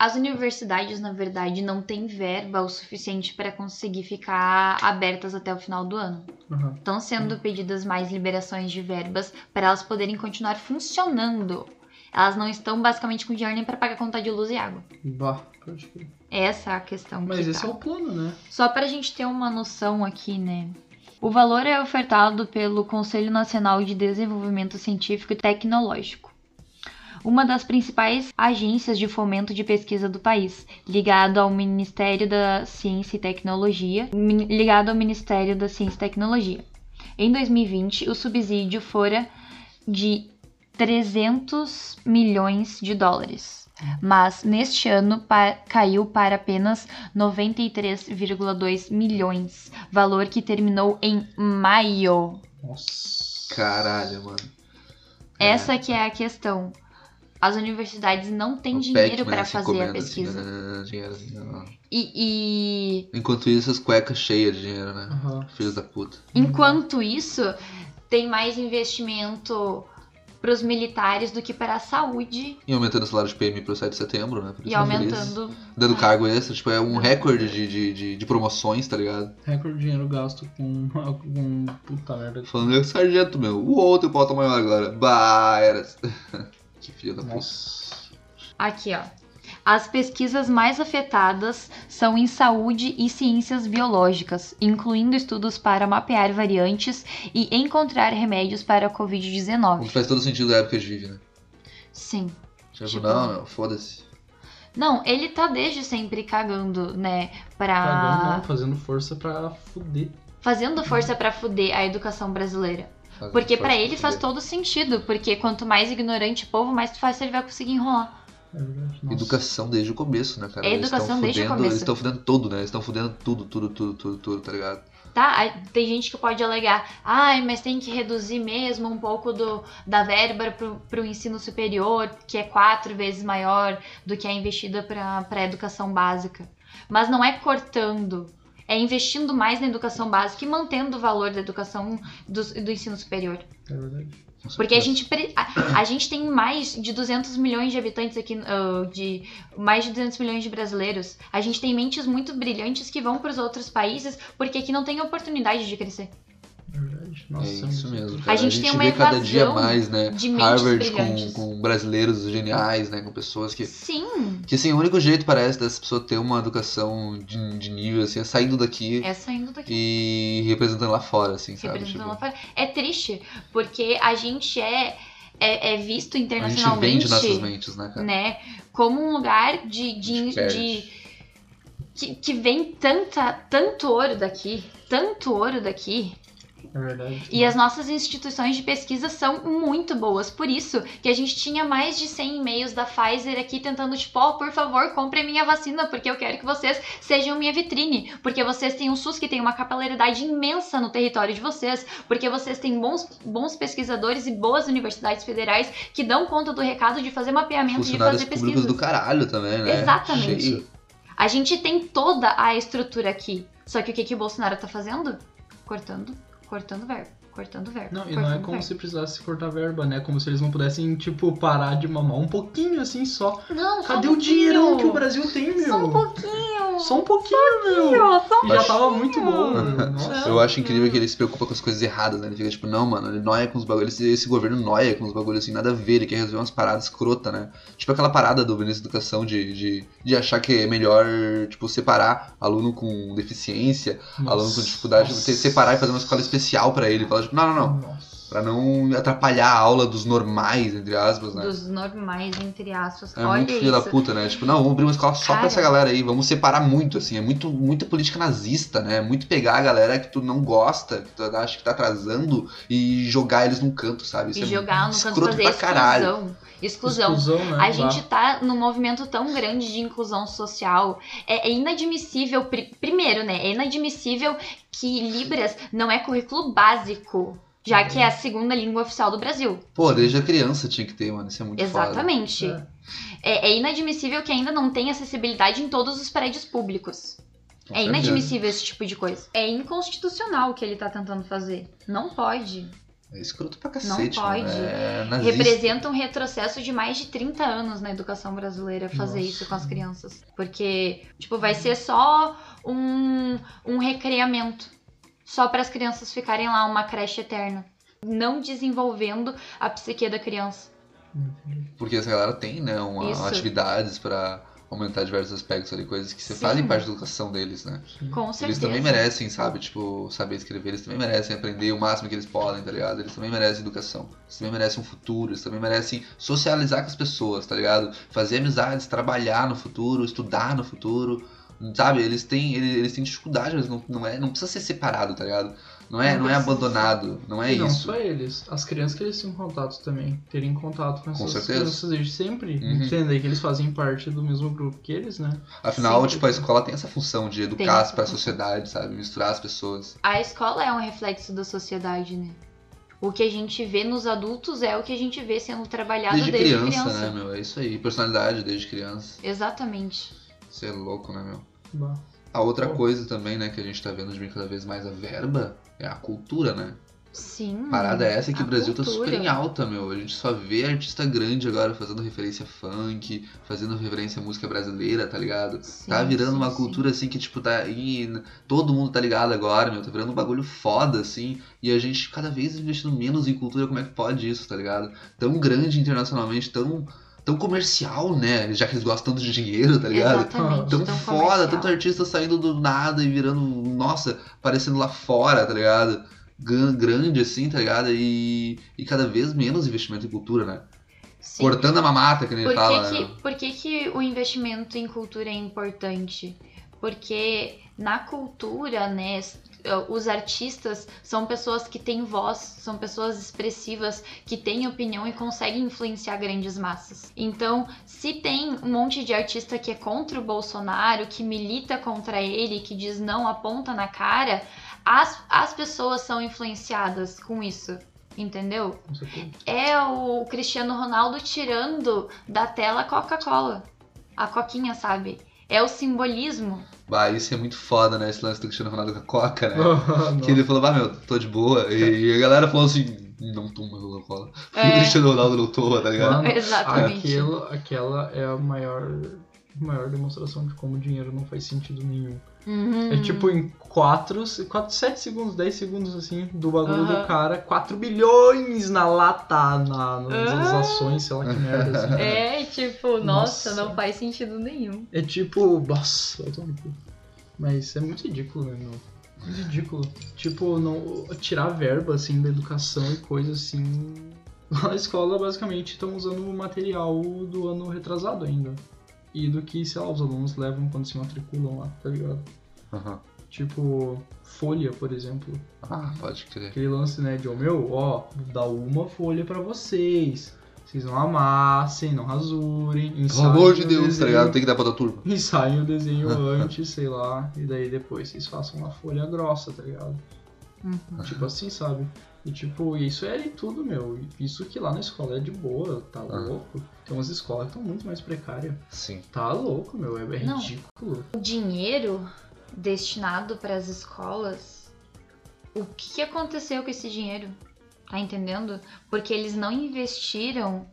as universidades, na verdade, não têm verba o suficiente para conseguir ficar abertas até o final do ano. Aham. Estão sendo pedidas mais liberações de verbas para elas poderem continuar funcionando. Elas não estão basicamente com dinheiro nem para pagar conta de luz e água. Bah, pode. Essa é a questão. Mas que esse tá. é o plano, né? Só para a gente ter uma noção aqui, né? O valor é ofertado pelo Conselho Nacional de Desenvolvimento Científico e Tecnológico, uma das principais agências de fomento de pesquisa do país, ligado ao Ministério da Ciência e Tecnologia, ligado ao Ministério da Ciência e Tecnologia. Em 2020, o subsídio fora de 300 milhões de dólares. Mas neste ano pa- caiu para apenas 93,2 milhões, valor que terminou em maio. Nossa. Caralho, mano. Essa que é a questão. As universidades não têm O dinheiro para fazer a pesquisa. Assim, né, dinheiro, assim. E, e Enquanto isso, as cuecas cheias de dinheiro, né? Aham. Filhos da puta. enquanto isso, tem mais investimento para os militares do que para a saúde E aumentando o salário de PM pro 7 de setembro, né? E tô feliz. aumentando. Dando cargo extra, tipo, é um recorde de, de, de, de promoções, tá ligado? Recorde de dinheiro gasto com, com puta merda. Falando, é sargento, meu. O outro pauta maior agora. Bah, era. que filho da puta. Nossa. Aqui, ó. As pesquisas mais afetadas são em saúde e ciências biológicas, incluindo estudos para mapear variantes e encontrar remédios para a O Covid-19. que faz todo sentido da época que a gente vive, né? Sim. Tipo, Tipo- não, não, foda-se. Não, ele tá desde sempre cagando, né? Pra. Cagando, não, fazendo força pra fuder. Fazendo força pra fuder a educação brasileira. Porque faz pra ele faz todo sentido. Porque quanto mais ignorante o povo, mais fácil ele vai conseguir enrolar. É. Educação desde o começo, né, cara? É educação desde o fudendo- começo. Eles estão fudendo tudo, né? Eles estão fudendo tudo, tudo, tudo, tudo, tudo, tá ligado? Tá? Tem gente que pode alegar, ai, mas tem que reduzir mesmo um pouco do, da verba pro, pro ensino superior, que é quatro vezes maior do que é investida pra, pra educação básica. Mas não é cortando. É investindo mais na educação básica e mantendo o valor da educação do, do ensino superior. É verdade. Porque a gente, a, a gente tem mais de 200 milhões de habitantes aqui, ah, de mais de 200 milhões de brasileiros. A gente tem mentes muito brilhantes que vão para os outros países porque aqui não tem oportunidade de crescer. É verdade. Nossa, É isso mesmo, cara. gente tem uma vê cada dia mais, né? Harvard com, com brasileiros geniais, né? Com pessoas que. Sim, Que assim, o único jeito parece dessa pessoa ter uma educação de, de nível, assim, é saindo daqui é saindo daqui. e representando lá fora, assim, sabe? representando Tipo, lá fora. É triste, porque a gente é, é, é visto a gente internacionalmente. vende nossas mentes, né, cara? né? Como um lugar de. de, A gente de- que, que vem tanta, tanto ouro daqui, tanto ouro daqui. É verdade. E as nossas instituições de pesquisa são muito boas. Por isso que a gente tinha mais de 100 e-mails da Pfizer aqui tentando, tipo, ó, por favor, compre minha vacina, porque eu quero que vocês sejam minha vitrine. Porque vocês têm um SUS que tem uma capilaridade imensa no território de vocês. Porque vocês têm bons, bons pesquisadores e boas universidades federais que dão conta do recado de fazer mapeamento e de fazer pesquisas. do caralho também, né? Exatamente. Cheio. A gente tem toda a estrutura aqui. Só que o que, que o Bolsonaro tá fazendo? Cortando, cortando verbo, cortando verbo. Não, e não é como verbo. se precisasse cortar verba, né? Como se eles não pudessem, tipo, parar de mamar um pouquinho assim só. Não, só Cadê um o dinheirão pouquinho. que o Brasil tem, meu? Só um pouquinho. Só um pouquinho, meu. Só um E já tava muito bom. Nossa. Eu acho incrível que ele se preocupa com as coisas erradas, né? Ele fica tipo, não, mano, ele noia com os bagulhos. Esse, esse governo noia com os bagulhos assim, nada a ver, ele quer resolver umas paradas escrota, né? Tipo aquela parada do Vinícius Educação de, de, de achar que é melhor, tipo, separar aluno com deficiência, aluno com dificuldade, Nossa. ter- separar e fazer uma escola especial pra ele. Falar, tipo, não, não, não. Nossa. Pra não atrapalhar a aula dos normais, entre aspas, né? Dos normais, entre aspas. É Olha muito filho isso. da puta, né? Tipo, não, vamos abrir uma escola só pra Cara. essa galera aí, vamos separar muito, assim. É muito, muita política nazista, né? Muito pegar a galera que tu não gosta, que tu acha que tá atrasando e jogar eles num canto, sabe? Isso E é jogar no canto fazer pra caralho. exclusão. Exclusão. Exclusão, né? A gente tá num movimento tão grande de inclusão social. É, é inadmissível, pri- primeiro, né? É inadmissível que Libras não é currículo básico, já que é a segunda língua oficial do Brasil. Pô, desde a criança tinha que ter, mano. Isso é muito foda. Exatamente. É. É, é inadmissível que ainda não tenha acessibilidade em todos os prédios públicos. Com É certeza. inadmissível esse tipo de coisa. É inconstitucional o que ele tá tentando fazer. Não pode. É escroto pra cacete, Não pode. É. Representa um retrocesso de mais de 30 anos na educação brasileira fazer Nossa. isso com as crianças. Porque, tipo, vai ser só um, um recreamento. Só para as crianças ficarem lá, uma creche eterna. Não desenvolvendo a psique da criança. Porque essa galera tem, né, uma, atividades pra aumentar diversos aspectos ali, coisas que fazem parte da educação deles, né? Com Eles certeza. também merecem, sabe, tipo, saber escrever, eles também merecem aprender o máximo que eles podem, tá ligado? Eles também merecem educação, eles também merecem um futuro, eles também merecem socializar com as pessoas, tá ligado? Fazer amizades, trabalhar no futuro, estudar no futuro, sabe? Eles têm, eles, eles têm dificuldade, mas não, não, é, não precisa ser separado, tá ligado? Não é, Não não é abandonado, não é não isso. só eles, as crianças que eles têm contato também, terem contato com essas certeza. crianças desde sempre, Uhum. entender que eles fazem parte do mesmo grupo que eles, né? Afinal, Sim. tipo, a escola tem essa função de educar pra função. sociedade, sabe? Misturar as pessoas. A escola é um reflexo da sociedade, né? O que a gente vê nos adultos é o que a gente vê sendo trabalhado Desde, desde, criança, criança. né, meu? É isso aí. Personalidade desde criança. Exatamente. Você é louco, né, meu? Bah. A outra Pô. coisa também, né, que a gente tá vendo de cada vez mais a verba é a cultura, né? Sim. Parada é essa que o Brasil tá cultura. super em alta, meu. A gente só vê artista grande agora fazendo referência a funk, fazendo referência à música brasileira, tá ligado? Sim, tá virando sim, uma sim. cultura assim que, tipo, tá. E todo mundo tá ligado agora, meu. Tá virando um bagulho foda, assim. E a gente cada vez investindo menos em cultura. Como é que pode isso, tá ligado? Tão grande internacionalmente, tão. Tão comercial, né? Já que eles gostam tanto de dinheiro, tá ligado? Exatamente. Tão tão foda, comercial. tanto artista saindo do nada e virando, nossa, aparecendo lá fora, tá ligado? Grande assim, tá ligado? E, e cada vez menos investimento em cultura, né? Sim. Cortando a mamata, que nem Por ele fala, que, né? que, por que, que o investimento em cultura é importante? Porque na cultura, né, os artistas são pessoas que têm voz, são pessoas expressivas, que têm opinião e conseguem influenciar grandes massas. Então, se tem um monte de artista que é contra o Bolsonaro, que milita contra ele, que diz não, aponta na cara, as, as pessoas são influenciadas com isso. Entendeu? É o Cristiano Ronaldo tirando da tela a Coca-Cola. A coquinha, sabe? É o simbolismo. Bah, isso é muito foda, né? Esse lance do Cristiano Ronaldo com a Coca, né? Que ele falou, bah, meu, tô de boa. E a galera falou assim, não toma Coca-Cola. O É, Cristiano Ronaldo não toma, tá ligado? Mano, Exatamente. Aquilo, aquela é a maior, maior demonstração de como o dinheiro não faz sentido nenhum. uhum. É tipo em 4, 4, 7 segundos, 10 segundos assim, do bagulho Aham. do cara, 4 bilhões na lata, na, nas Ah. ações, sei lá que merda. Assim. É, tipo, nossa, Nossa. não faz sentido nenhum. É tipo, nossa, tomar no cu. Mas é muito ridículo, né, meu? Muito ridículo. Tipo, não, tirar verba, assim, da educação e coisa assim. Na escola, basicamente, estão usando o material do ano retrasado ainda. E do que, sei lá, os alunos levam quando se matriculam lá, tá ligado? Aham. Tipo, folha, por exemplo. Ah, pode crer. Aquele lance, né, de, ô meu, ó, dá uma folha pra vocês. Vocês não amassem, não rasurem. Pelo amor de Deus, tá desenho. ligado? Tem que dar pra tua turma. Ensaiem o desenho antes, sei lá, e daí depois vocês façam uma folha grossa, tá ligado? Uhum. Tipo assim, sabe? E tipo, isso é de tudo, meu. Isso que lá na escola é de boa, tá Ah. louco. Tem umas escolas que estão muito mais precárias. Sim. Tá louco, meu. É, é Não. ridículo. O dinheiro destinado para as escolas, o que que aconteceu com esse dinheiro? Tá entendendo? Porque eles não investiram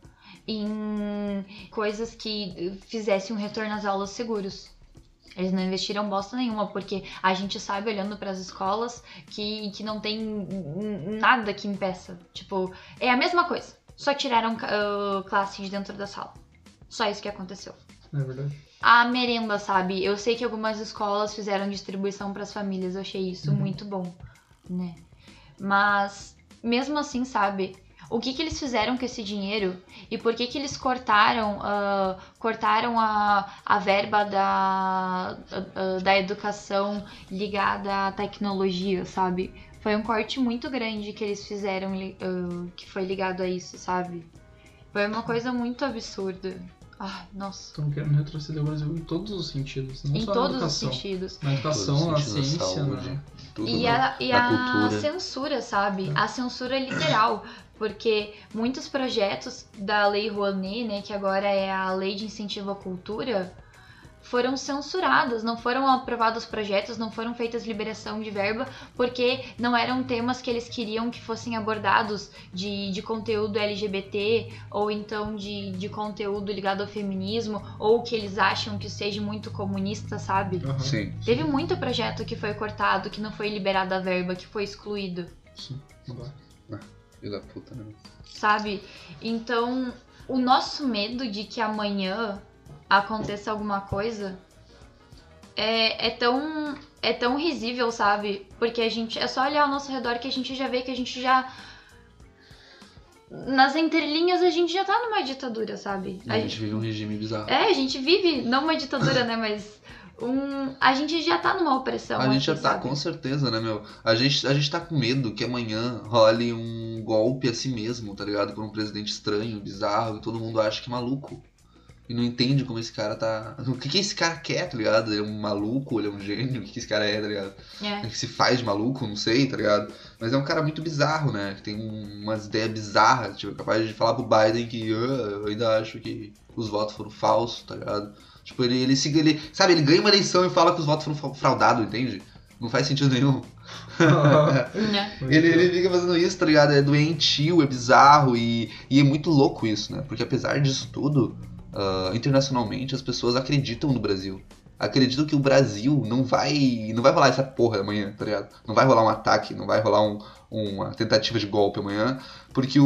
em coisas que fizessem um retorno às aulas seguros. Eles não investiram bosta nenhuma, porque a gente sabe, olhando para as escolas, que, que não tem nada que impeça. Tipo, é a mesma coisa. Só tiraram ah, classe de dentro da sala. Só isso que aconteceu é verdade? a merenda, sabe? Eu sei que algumas escolas fizeram distribuição para as famílias, eu achei isso Uhum. muito bom, né? Mas mesmo assim, sabe? O que que eles fizeram com esse dinheiro e por que que eles cortaram, ah, cortaram a, a verba da, ah, da educação ligada à tecnologia, sabe? Foi um corte muito grande que eles fizeram ah, que foi ligado a isso, sabe? Foi uma coisa muito absurda. Ai, nossa. Estão querendo retroceder o Brasil em todos os sentidos. Não Em só na todos os educação. sentidos. Na educação, na os na ciência, saúde, né? Tudo, E né? a, e Na a cultura. censura, sabe? A censura literal. Porque muitos projetos da Lei Rouanet, né, que agora é a Lei de Incentivo à Cultura, foram censurados, não foram aprovados projetos, não foram feitas liberação de verba, porque não eram temas que eles queriam que fossem abordados de, de conteúdo LGBT, ou então de, de conteúdo ligado ao feminismo, ou que eles acham que seja muito comunista, sabe? Aham. Sim. Teve muito projeto que foi cortado, que não foi liberada a verba, que foi excluído, Sim. Não dá. Filho da puta, né? sabe? Então, o nosso medo de que amanhã aconteça alguma coisa é, é tão é tão risível, sabe? Porque a gente é só olhar ao nosso redor que a gente já vê que a gente já nas entrelinhas a gente já tá numa ditadura, sabe? A gente vive um regime bizarro. É, a gente vive, não uma ditadura, né? Mas um, a gente já tá numa opressão. A gente já aqui, tá, sabe? com certeza, né, meu? A gente, a gente tá com medo que amanhã role um golpe a si mesmo, tá ligado? Por um presidente estranho, bizarro, e todo mundo acha que é maluco. E não entende como esse cara tá. O que, que esse cara quer, tá ligado? Ele é um maluco, ele é um gênio, o que, que esse cara é, tá ligado? É. Que se faz de maluco, não sei, tá ligado? Mas é um cara muito bizarro, né? Que tem um- umas ideias bizarras, tipo, capaz de falar pro Biden que "Ah, eu ainda acho que os votos foram falsos, tá ligado? Tipo, ele, ele, se- ele, sabe, ele ganha uma eleição e fala que os votos foram fraudados, entende? Não faz sentido nenhum. Né? Ele, ele fica fazendo isso, tá ligado? É doentio, é bizarro e, e é muito louco isso, né? Porque apesar disso tudo, ah, internacionalmente as pessoas acreditam no Brasil. Acreditam que o Brasil não vai. Não vai rolar essa porra amanhã, tá ligado? Não vai rolar um ataque, não vai rolar um- uma tentativa de golpe amanhã, porque o,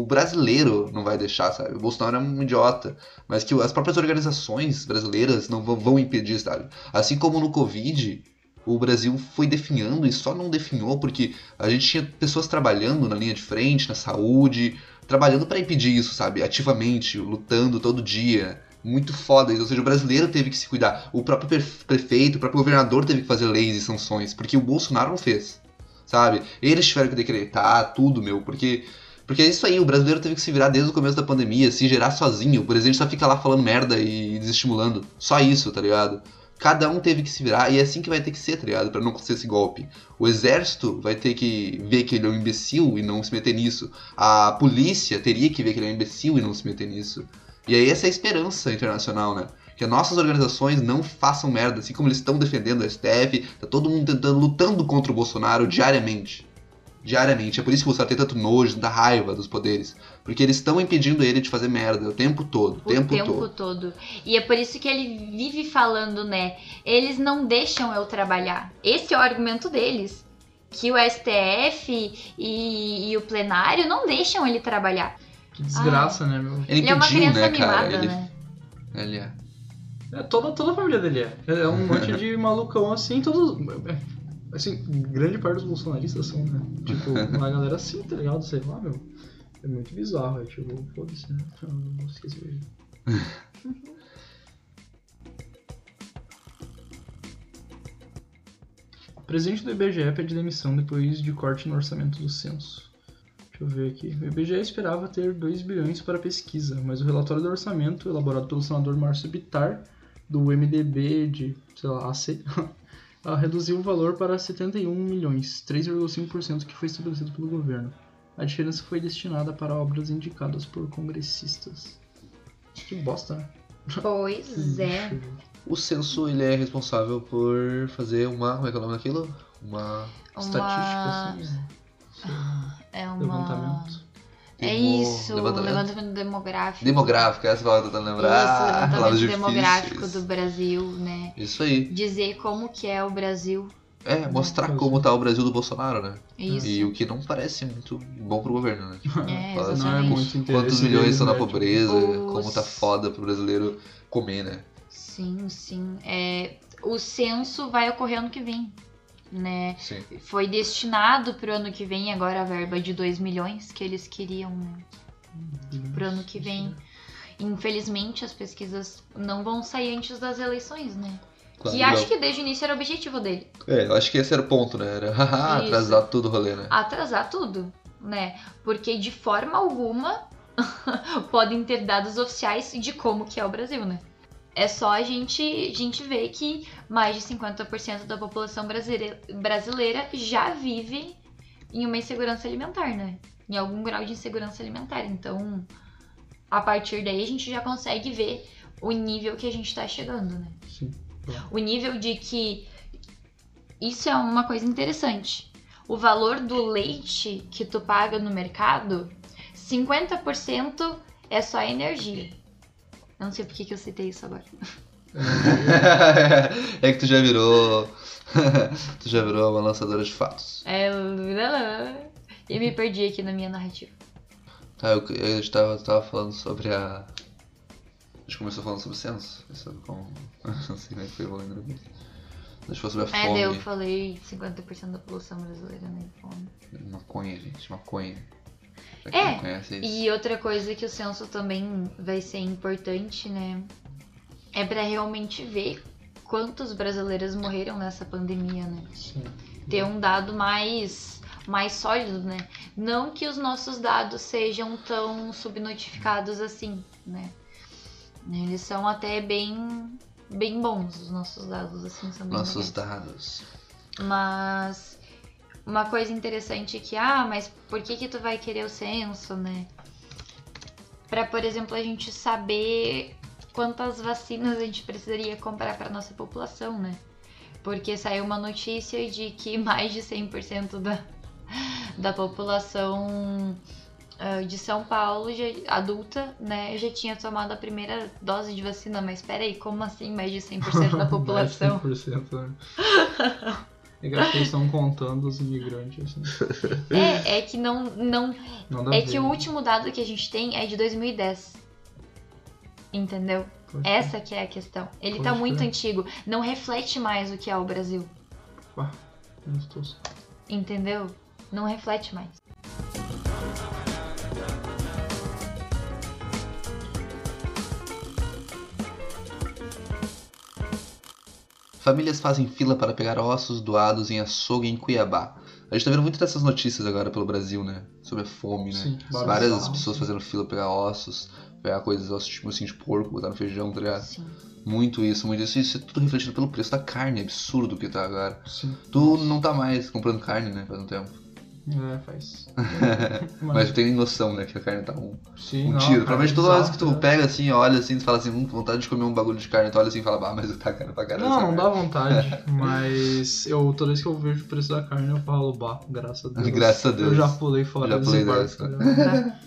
o brasileiro não vai deixar, sabe? O Bolsonaro é um idiota. Mas que as próprias organizações brasileiras não vão, vão impedir, sabe? Assim como no Covid, o Brasil foi definhando e só não definhou porque a gente tinha pessoas trabalhando na linha de frente, na saúde, trabalhando para impedir isso, sabe? Ativamente, lutando todo dia. Muito foda isso. Ou seja, o brasileiro teve que se cuidar. O próprio pre- prefeito, o próprio governador teve que fazer leis e sanções, porque o Bolsonaro não fez. Sabe? Eles tiveram que decretar tudo, meu, porque. Porque é isso aí, o brasileiro teve que se virar desde o começo da pandemia, se gerar sozinho. O presidente só fica lá falando merda e desestimulando. Só isso, tá ligado? Cada um teve que se virar e é assim que vai ter que ser, tá ligado? Pra não acontecer esse golpe. O exército vai ter que ver que ele é um imbecil e não se meter nisso. A polícia teria que ver que ele é um imbecil e não se meter nisso. E aí essa é a esperança internacional, né? Que as nossas organizações não façam merda, assim como eles estão defendendo o STF, tá todo mundo tentando, lutando contra o Bolsonaro diariamente. Diariamente. É por isso que o Bolsonaro tem tanto nojo, tanta raiva dos poderes. Porque eles estão impedindo ele de fazer merda o tempo todo. O O tempo, tempo, todo. todo. E é por isso que ele vive falando, né? Eles não deixam eu trabalhar. Esse é o argumento deles. Que o STF e, e o plenário não deixam ele trabalhar. Que desgraça, né, meu? Ele Ele é uma impediu, criança né, cara? mimada, Ele, né? ele é. É, toda, toda a família dele é. É um monte de malucão assim, todos. Assim, grande parte dos bolsonaristas são, né? Tipo, uma galera assim, tá ligado? Sei lá, meu. É muito bizarro, é tipo, foda-se, né? Não esqueci presidente do IBGE pede demissão depois de corte no orçamento do censo. Deixa eu ver aqui. O IBGE esperava ter 2 bilhões para pesquisa, mas o relatório do orçamento, elaborado pelo senador Márcio Bittar, do MDB de, sei lá, AC, ah, reduziu o valor para 71 milhões, 3,5% que foi estabelecido pelo governo. A diferença foi destinada para obras indicadas por congressistas. Que bosta, né? Pois é. O censo, ele é responsável por fazer uma... Como é que é o nome daquilo? Uma... Estatística, assim, É uma. levantamento. É isso, levantamento? levantamento demográfico. Demográfico, essa palavra que eu tô tentando lembrar. Isso, levantamento difíceis. demográfico do Brasil, né? Isso aí. Dizer como que é o Brasil. É, mostrar como é. tá o Brasil do Bolsonaro, né? Isso. E o que não parece muito bom pro governo, né? Tipo, É, fala exatamente. Não é muito Quantos milhões estão na né? Tipo, pobreza, Os- como tá foda pro brasileiro comer, né? Sim, sim. É, o censo vai ocorrer ano que vem, né? Sim. Foi destinado pro ano que vem agora a verba de 2 milhões que eles queriam né, pro ano que vem. Infelizmente as pesquisas não vão sair antes das eleições, né? Claro que não. acho que desde o início era o objetivo dele. É, eu acho que esse era o ponto, né? Era atrasar tudo o rolê, né? atrasar tudo, né? Porque de forma alguma podem ter dados oficiais de como que é o Brasil, né? É só a gente, a gente ver que mais de 50% da população brasileira, brasileira já vive em uma insegurança alimentar, né? Em algum grau de insegurança alimentar. Então, a partir daí a gente já consegue ver o nível que a gente tá chegando, né? Sim. O nível de que isso é uma coisa interessante. O valor do leite que tu paga no mercado, 50% é só energia. Eu não sei por que, eu citei isso agora. é que tu já virou. tu já virou uma lançadora de fatos. É... E me perdi aqui na minha narrativa. Tá, eu, eu tava, tava falando sobre a. A gente começou falando sobre o censo. Sobre como... Não sei como é que foi, eu vou lembrar bem. A gente falou sobre a É, daí eu fome. falei 50% da população brasileira, né? Fome. Maconha, gente, maconha. Pra É, quem não conhece é isso. E outra coisa que o censo também vai ser importante, né? É pra realmente ver quantos brasileiros morreram nessa pandemia, né? Sim. Ter um dado mais, mais sólido, né? Não que os nossos dados sejam tão subnotificados assim, né? Eles são até bem, bem bons, os nossos dados, assim, são bem Nossos legais. dados. Mas uma coisa interessante que, ah, mas por que que tu vai querer o censo, né? Pra, por exemplo, a gente saber quantas vacinas a gente precisaria comprar para nossa população, né? Porque saiu uma notícia de que mais de 100% da, da população ah, de São Paulo, já- adulta, né, já tinha tomado a primeira dose de vacina. Mas peraí, como assim mais de 100% da população? Mais de 100%, né? É eles estão contando os imigrantes, assim. É, é que não, não Não É a que ver. o último dado que a gente tem é de 2010. Entendeu? Essa que é a questão. Ele Pode tá muito antigo. Não reflete mais o que é o Brasil. estou- Entendeu? Não reflete mais. Famílias fazem fila para pegar ossos doados em açougue em Cuiabá. A gente tá vendo muito dessas notícias agora pelo Brasil, né? Sobre a fome, né? Sim, Várias bizarro, pessoas sim. fazendo fila pra pegar ossos, pegar coisas, ossos tipo assim de porco, botar no feijão, tá ligado? Sim. Muito isso, muito isso. Isso é tudo refletido pelo preço da carne, absurdo que tá agora. Sim. Tu não tá mais comprando carne, né? Faz um tempo. É, faz. Mas tu tem noção, né? Que a carne tá um, sim, um não, tiro. Provavelmente é toda bizarro, que tu pega assim, olha assim, tu fala assim, hum, vontade de comer um bagulho de carne, tu olha assim e fala, bah, mas tá caro pra caralho. Não, não carne." dá vontade, mas eu toda vez que eu vejo o preço da carne eu falo, bah, graças a Deus. Graças a Deus. Eu já pulei fora Já desse pulei dessa.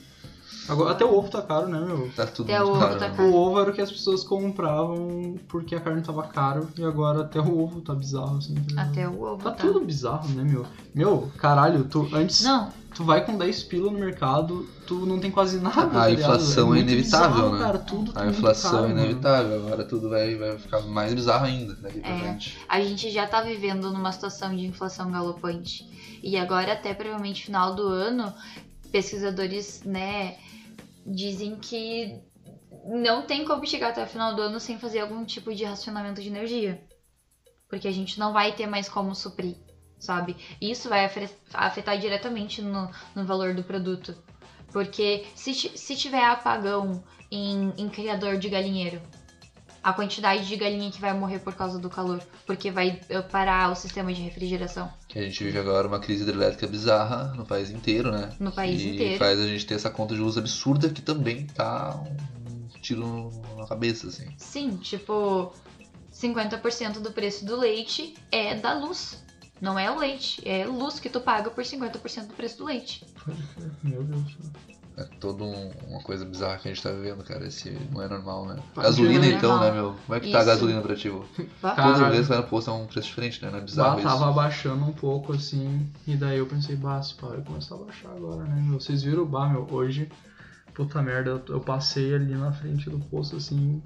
Tá? Agora, até o ovo tá caro, né, meu? Tá tudo Até muito o caro. ovo tá né? caro. O ovo era o que as pessoas compravam porque a carne tava caro e agora até o ovo tá bizarro, assim. tá? Até o ovo Tá tá. tudo bizarro, né, meu? Meu, caralho, tu antes Não, tu vai com 10 pila no mercado, tu não tem quase nada. A tá inflação é muito inevitável, bizarro, né? Cara, tudo tá A muito inflação caro, é mano. inevitável, agora tudo vai, vai ficar mais bizarro ainda daqui pra É. frente. a gente já tá vivendo numa situação de inflação galopante. E agora, até provavelmente final do ano, pesquisadores, né, dizem que não tem como chegar até o final do ano sem fazer algum tipo de racionamento de energia. Porque a gente não vai ter mais como suprir, sabe? Isso vai afetar diretamente no, no valor do produto. Porque se, se tiver apagão em, em criador de galinheiro, a quantidade de galinha que vai morrer por causa do calor, porque vai eh, parar o sistema de refrigeração Que a gente vive agora uma crise hidrelétrica bizarra no país inteiro, né? no país e inteiro. faz a gente ter essa conta de luz absurda que também tá um tiro na cabeça, assim. Sim, tipo, 50% do preço do leite é da luz. Não é o leite, é luz que tu paga por 50% do preço do leite. Pode crer, Meu Deus do céu. É toda um- uma coisa bizarra que a gente tá vivendo, cara. Esse não é normal, né? Gasolina, é então, normal. né, meu? Como é que tá a Isso. gasolina pra ti? vô? Cara, Toda vez que vai no posto é um preço diferente, né? Não é bizarro Bah, isso? tava abaixando um pouco assim, e daí eu pensei, bah, se vai começar a baixar agora, né, meu? Vocês viram, bah, meu, hoje, puta merda, eu, eu passei ali na frente do posto assim,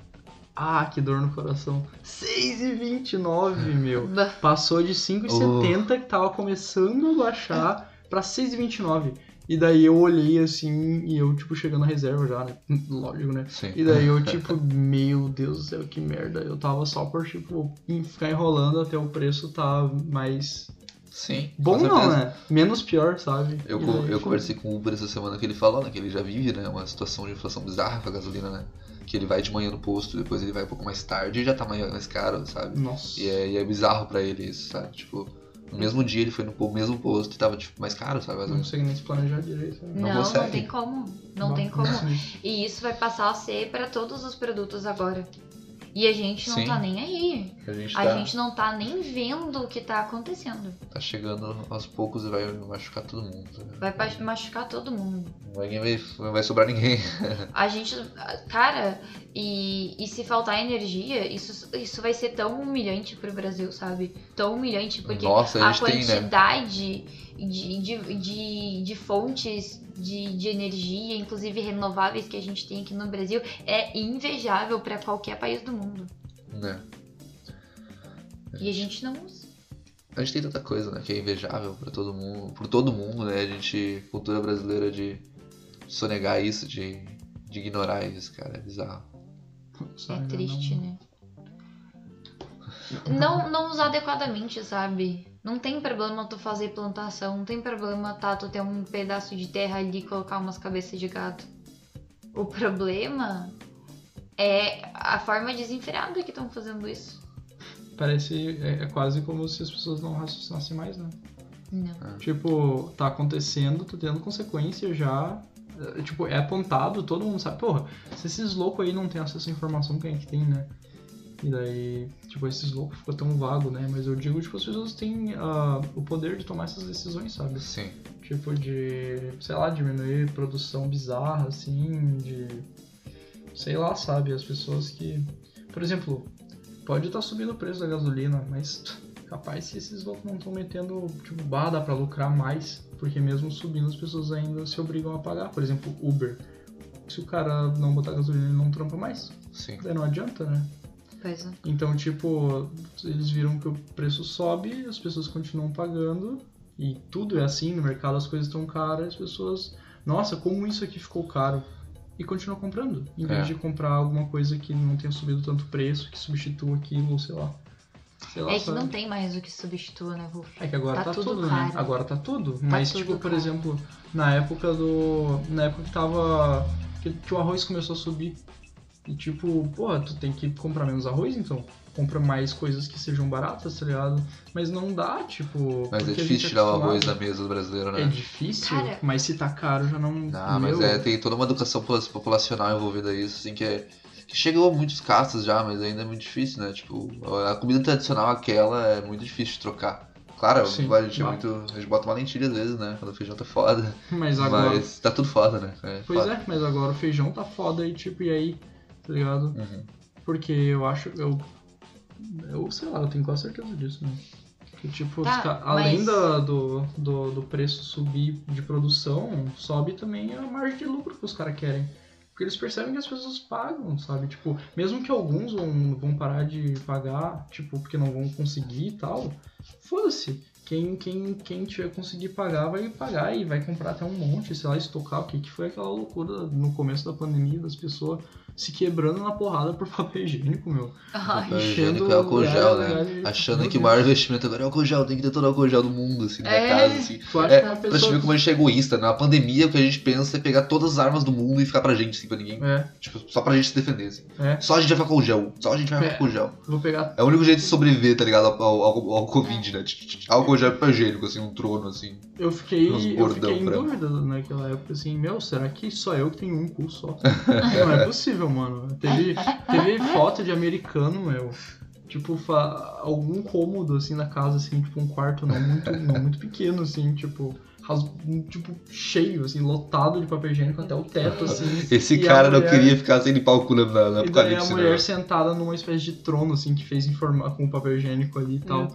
ah, que dor no coração. 6,29, meu. Passou de 5,70 que tava começando a baixar pra 6,29. E daí eu olhei assim, e eu, tipo, chegando na reserva já, né? Lógico, né? Sim. E daí eu, tipo, meu Deus do céu, que merda. Eu tava só por, tipo, ficar enrolando até o preço tá mais. Sim. Bom não, né? Menos pior, sabe? Eu, daí, eu tipo, conversei com o Uber essa semana que ele falou, né? Que ele já vive, né? Uma situação de inflação bizarra com a gasolina, né? Que ele vai de manhã no posto, depois ele vai um pouco mais tarde e já tá mais, mais caro, sabe? Nossa. E é, e é bizarro pra ele isso, sabe? Tipo, no mesmo dia ele foi no mesmo posto e tava, tipo, mais caro, sabe? Mais ou Não menos. consegue nem se planejar direito. Né? Não Não, não, tem como. Não Bah, tem como. E isso vai passar a ser para todos os produtos agora. E a gente não Sim. tá nem aí. A gente A tá, gente não tá nem vendo o que tá acontecendo. tá chegando aos poucos e vai machucar todo mundo. Vai machucar todo mundo. Não vai, ninguém vai, não vai sobrar ninguém. A gente. Cara, e, e se faltar energia, isso, isso vai ser tão humilhante pro Brasil, sabe? Tão humilhante, porque Nossa, a a gente tem, né? quantidade de, de, de, de fontes de, de energia, inclusive renováveis, que a gente tem aqui no Brasil, é invejável para qualquer país do mundo. né? E a gente não usa. A gente tem tanta coisa, né? Que é invejável pra todo mundo, por todo mundo, né? A gente, cultura brasileira de sonegar isso, de, de ignorar isso, cara, é bizarro. É triste, não- né? Não, não usar adequadamente, sabe? Não tem problema tu fazer plantação, não tem problema tá, tu ter um pedaço de terra ali e colocar umas cabeças de gado. O problema é a forma desenfreada que estão fazendo isso. Parece. É, é quase como se as pessoas não raciocinassem mais, né? Não. Tipo, tá acontecendo, tá tendo consequência já. É, Tipo, é apontado, todo mundo sabe. Porra, se esses loucos aí não tem acesso à informação, quem é que tem, né? E daí, tipo, esses loucos ficou tão vago, né? Mas eu digo, tipo, as pessoas têm ah, o poder de tomar essas decisões, sabe? Sim. Tipo, de, sei lá, diminuir produção bizarra, assim, de. Sei lá, sabe? As pessoas que. Por exemplo, pode estar subindo o preço da gasolina, mas capaz se esses loucos não estão metendo, tipo, bah, dá pra lucrar mais. Porque mesmo subindo, as pessoas ainda se obrigam a pagar. Por exemplo, Uber. Se o cara não botar gasolina, ele não trampa mais. Sim. Daí não adianta, né? Pois é. Então, tipo, eles viram que o preço sobe, as pessoas continuam pagando, e tudo é assim, no mercado as coisas estão caras, as pessoas, nossa, como isso aqui ficou caro? E continuam comprando, em vez É. de comprar alguma coisa que não tenha subido tanto preço, que substitua aquilo, ou sei lá. Sei lá, É que sabe? não tem mais o que substitua, né, Wolf? É que agora tá, Tá tudo tudo, né? Agora tá tudo. Mas, tudo tipo, por caro. exemplo, na época do. Na época que tava. Que, que o arroz começou a subir. E tipo, porra, tu tem que comprar menos arroz, então. Compra mais coisas que sejam baratas, tá ligado? Mas não dá, tipo. Mas é difícil tirar o arroz da mesa do brasileiro, né? É difícil, Cara- mas se tá caro já não. Ah, mas é, tem toda uma educação popula- populacional envolvida nisso, assim, que é. Que chegou a muitos castas já, mas ainda é muito difícil, né? Tipo, a comida tradicional aquela é muito difícil de trocar. Claro, Sim, a gente é muito. A gente bota uma lentilha às vezes, né? Quando o feijão tá foda. Mas agora. Mas tá tudo foda, né? É, Pois foda. é, mas agora o feijão tá foda e tipo, e aí? Tá ligado? Uhum. Porque eu acho. Eu, eu sei lá, eu tenho quase certeza disso, né? Que, tipo, Tá, ca- além mas- da- do, do, do preço subir de produção, sobe também a margem de lucro que os caras querem. Porque eles percebem que as pessoas pagam, sabe? Tipo, mesmo que alguns vão, vão parar de pagar, tipo, porque não vão conseguir e tal, foda-se. Quem, quem, quem tiver conseguir pagar, vai pagar e vai comprar até um monte, sei lá, estocar. O que, que foi aquela loucura no começo da pandemia das pessoas se quebrando na porrada por papel higiênico, meu. Ai, Papel enchendo higiênico é álcool gel, né? de- Achando que o maior investimento agora é álcool gel, tem que ter todo o álcool gel do mundo, assim, na É. casa, assim. Acha É, que pra gente pessoa. ver como a gente é egoísta, né? Na pandemia, o que a gente pensa é pegar todas as armas do mundo e ficar pra gente, assim, pra ninguém. É, Tipo, só pra gente se defender, assim. é. Só a gente vai ficar com gel. Só a gente vai É. ficar com gel. Vou pegar. É o único jeito de sobreviver, tá ligado? Ao, ao, ao- Covid, né? Álcool gel é higiênico, assim, um trono, assim. Eu fiquei, eu fiquei em dúvida naquela época, assim, meu, será que só eu que tenho um cu só? não é possível, mano. Teve, teve foto de americano, meu. Tipo, algum cômodo, assim, na casa, assim, tipo, um quarto não muito, não muito pequeno, assim, tipo, tipo, cheio, assim, lotado de papel higiênico até o teto, assim. Esse E cara não mulher- queria ficar sem limpar o cu na, na E daí a apocalipse, mulher né? sentada numa espécie de trono, assim, que fez informar com papel higiênico ali e tal.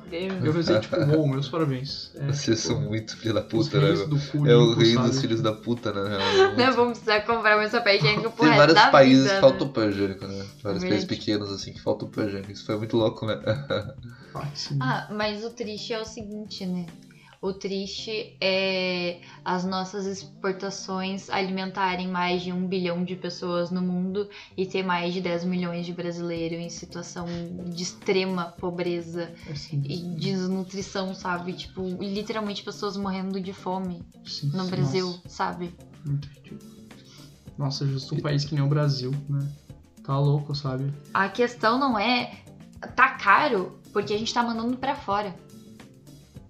Eu pensei, tipo, uou, meus parabéns. É, Vocês tipo, são muito filho da puta, né? cu É o rei dos filhos da puta, né? Não vamos precisar comprar mais papel higiênico pro Tem vários países vida, que né? faltam papel higiênico, né? Vários países pequenos, assim, que faltam papel higiênico. Isso foi muito louco, né? Ah, mas o triste é o seguinte, né? O triste é as nossas exportações alimentarem mais de um bilhão de pessoas no mundo e ter mais de 10 milhões de brasileiros em situação de extrema pobreza É sim, e desnutrição, sabe? Tipo, literalmente pessoas morrendo de fome sim, no Brasil, Nossa, sabe? muito ridículo. Nossa, justo um país que nem o Brasil, né? Tá louco, sabe? A questão não é tá caro porque a gente tá mandando pra fora.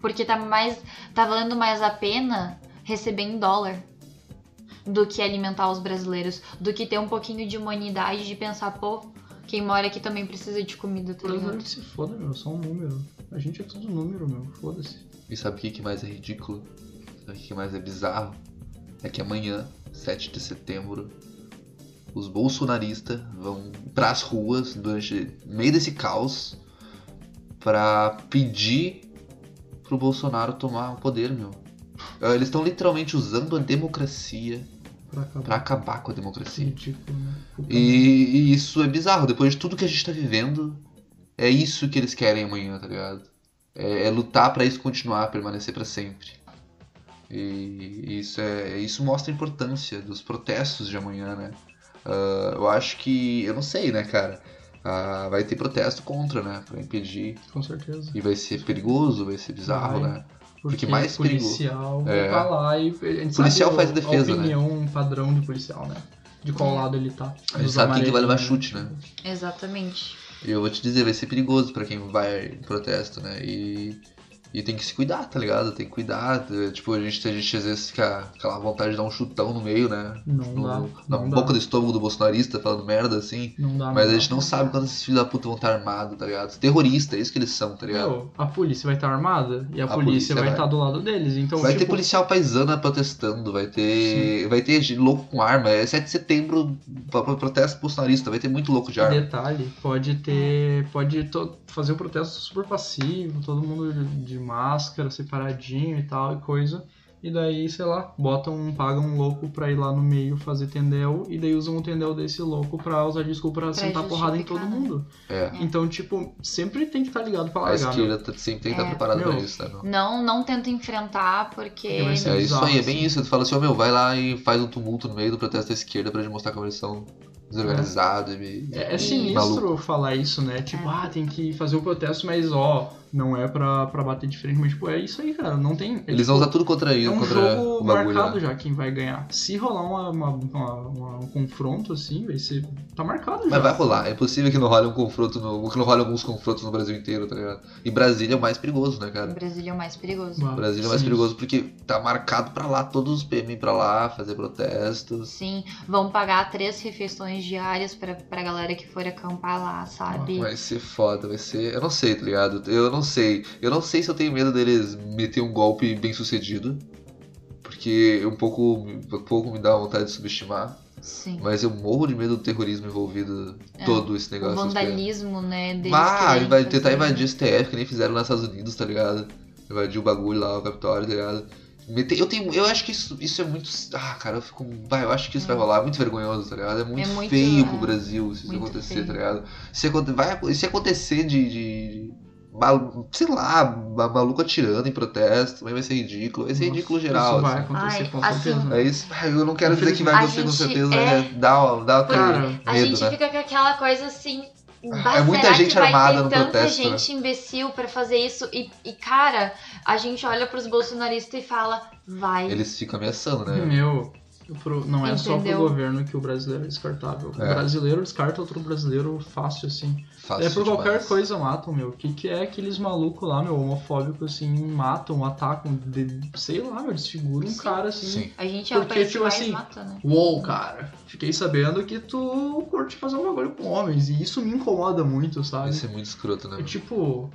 Porque tá mais tá valendo mais a pena receber em dólar do que alimentar os brasileiros, do que ter um pouquinho de humanidade de pensar, pô, quem mora aqui também precisa de comida, tá ligado? que se foda, meu, só um número. A gente é tudo número, meu, foda-se. E sabe o que, que mais é ridículo? Sabe o que mais é bizarro? É que amanhã, 7 de setembro, os bolsonaristas vão pras ruas durante no meio desse caos pra pedir pro Bolsonaro tomar o poder, meu. Eh, Eles estão literalmente usando a democracia Pra acabar. pra acabar com a democracia. Ridículo, né? E, e isso é bizarro. Depois de tudo que a gente tá vivendo, é isso que eles querem amanhã, tá ligado? É, é lutar pra isso continuar, permanecer pra sempre. E isso é isso mostra a importância dos protestos de amanhã, né? Ah, eu acho que. Eu não sei, né, cara? Ah, vai ter protesto contra, né? Pra impedir. Com certeza. E vai ser perigoso, vai ser bizarro, Vai. né? Porque mais policial É. vai lá e a gente Policial sabe faz o- defesa, a né? opinião padrão de policial, né? de qual lado ele tá. A gente sabe quem que vai levar chute, né? Exatamente. E eu vou te dizer, vai ser perigoso pra quem vai em protesto, né? E, e tem que se cuidar, tá ligado? Tem que cuidar. eh, Tipo, a gente, a gente às vezes fica aquela vontade de dar um chutão no meio, né? Não No- dá. na não boca dá. do estômago do bolsonarista falando merda assim. Não dá, Mas não a dá. gente não sabe quando esses filhos da puta vão estar armados, tá ligado? Terrorista, é isso que eles são, tá ligado? Meu, a polícia vai estar armada e a, A polícia, polícia vai vai. estar do lado deles. Então, vai ter tipo, policial paisana protestando, vai ter. Vai ter gente louco com arma. É 7 de setembro protesto bolsonarista, vai ter muito louco de arma. Detalhe, pode ter. Pode to- fazer um protesto super passivo, todo mundo de máscara, separadinho e tal e coisa. E daí, sei lá, botam, um- pagam um louco pra ir lá no meio fazer tendel, e daí usam o tendel desse louco pra usar desculpa pra, sentar porrada em todo né? mundo. É. Então, tipo, sempre tem que estar ligado pra A largar. meu. esquerda tá- sempre tem que estar É. preparada pra isso, tá? Não, não tenta enfrentar porque. Ser É isso aí, é bem assim. isso. Tu fala assim, ó meu, vai lá e faz um tumulto no meio do protesto da esquerda pra gente mostrar como eles são desorganizados e. É, é sinistro falar isso, né? Tipo, É. ah, tem que fazer o protesto, mas ó, não é pra, pra bater de frente, mas tipo, é isso aí, cara. Não tem. é, Eles tipo, vão usar tudo contra É isso, um contra jogo o bagulho. marcado né? já quem vai ganhar. Se rolar uma, uma- uma- uma- um confronto assim, vai ser. Tá marcado já. Mas vai rolar, é possível que não role um confronto no. que não role alguns confrontos no Brasil inteiro, tá ligado? E Brasília é o mais perigoso, né, cara? Brasília é o mais perigoso. Bah, Brasília é o mais perigoso porque tá marcado pra lá, todos os PM pra lá, fazer protestos. Sim, vão pagar três refeições diárias pra, pra galera que for acampar lá, sabe? Vai ser foda, vai ser. Eu não sei, tá ligado? Eu não sei. Eu não sei se eu tenho medo deles meter um golpe bem sucedido. Porque um pouco, um pouco me dá vontade de subestimar. Sim. Mas eu morro de medo do terrorismo envolvido É, todo esse O negócio. vandalismo, né? Deles Ah, vai tentar invadir o STF, que nem fizeram nos Estados Unidos, tá ligado? Invadir o bagulho lá, o Capitólio, tá ligado? Eu, tenho, eu acho que isso, isso é muito. Ah, cara, eu fico. Vai, eu acho que isso vai rolar. É muito vergonhoso, tá ligado? É muito, muito, feio é, pro Brasil se isso acontecer, feio. tá ligado? Se, vai, se acontecer de. de mal- sei lá, ma- maluco atirando em protesto, também vai ser ridículo. Vai ser Nossa, ridículo geral. Isso vai assim. acontecer Ai, com assim, certeza. É isso. Eu não quero dizer que vai A acontecer com certeza, é- né? Dá, dá Cara, A medo, gente né? fica com aquela coisa assim. "Bah, É muita será gente que vai armada ter no tanta protesto, né?" gente imbecil pra fazer isso e, e, cara, a gente olha pros bolsonaristas e fala, vai. Eles ficam ameaçando, né? Meu, pro- não é só pro governo que o brasileiro é descartável. O É. brasileiro descarta outro brasileiro fácil, assim. Fácil é por qualquer demais. coisa matam, meu. O que, que é aqueles malucos lá, meu, homofóbicos, assim, matam, atacam, de- sei lá, meu, desfiguram um Sim. cara assim. Sim. A gente é o Porque, tipo mais assim, mata, né? Uou, cara, fiquei sabendo que tu curte fazer um bagulho com homens. E isso me incomoda muito, sabe? Isso é muito escroto, né? É tipo.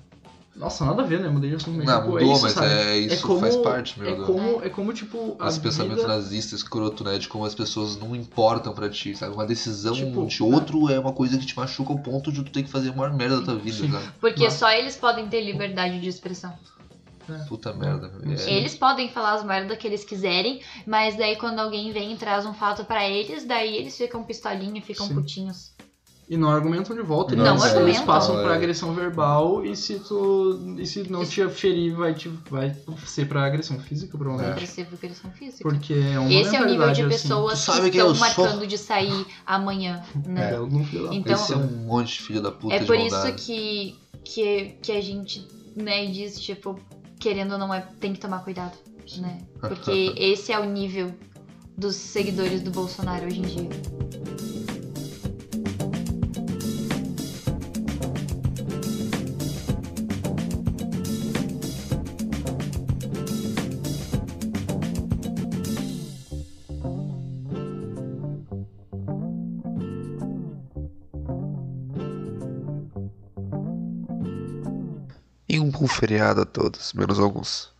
Nossa, nada a ver, né? Mudei de assunto, mas Não, tipo, mudou, é isso, mas sabe? é, isso como- faz parte, meu. É do- como, é como, tipo, a Esse pensamento vida... nazista escroto, né? De como as pessoas não importam pra ti, sabe? Uma decisão Tipo, de outro é uma coisa que te machuca ao ponto de tu ter que fazer a maior merda da tua vida, Sim. sabe? Porque Mas- só eles podem ter liberdade de expressão. Puta merda. É, Eles podem falar as merdas que eles quiserem, mas daí quando alguém vem e traz um fato pra eles, daí eles ficam pistolinha, ficam Sim. putinhos. E não argumentam de volta. Não eles, eles passam É. pra agressão verbal e se tu. E se não te ferir, vai, te, vai ser pra agressão física, provavelmente. Agressiva agressão física. Porque é uma Esse é o nível de assim. pessoas Tu que quem estão eu sou? marcando de sair amanhã, né? É, filho da Então- Esse é um monte de filho da puta É por isso que, que, que a gente né, diz, tipo, querendo ou não, é, tem que tomar cuidado, né? Porque esse é o nível dos seguidores do Bolsonaro hoje em dia. Feriado a todos, menos alguns.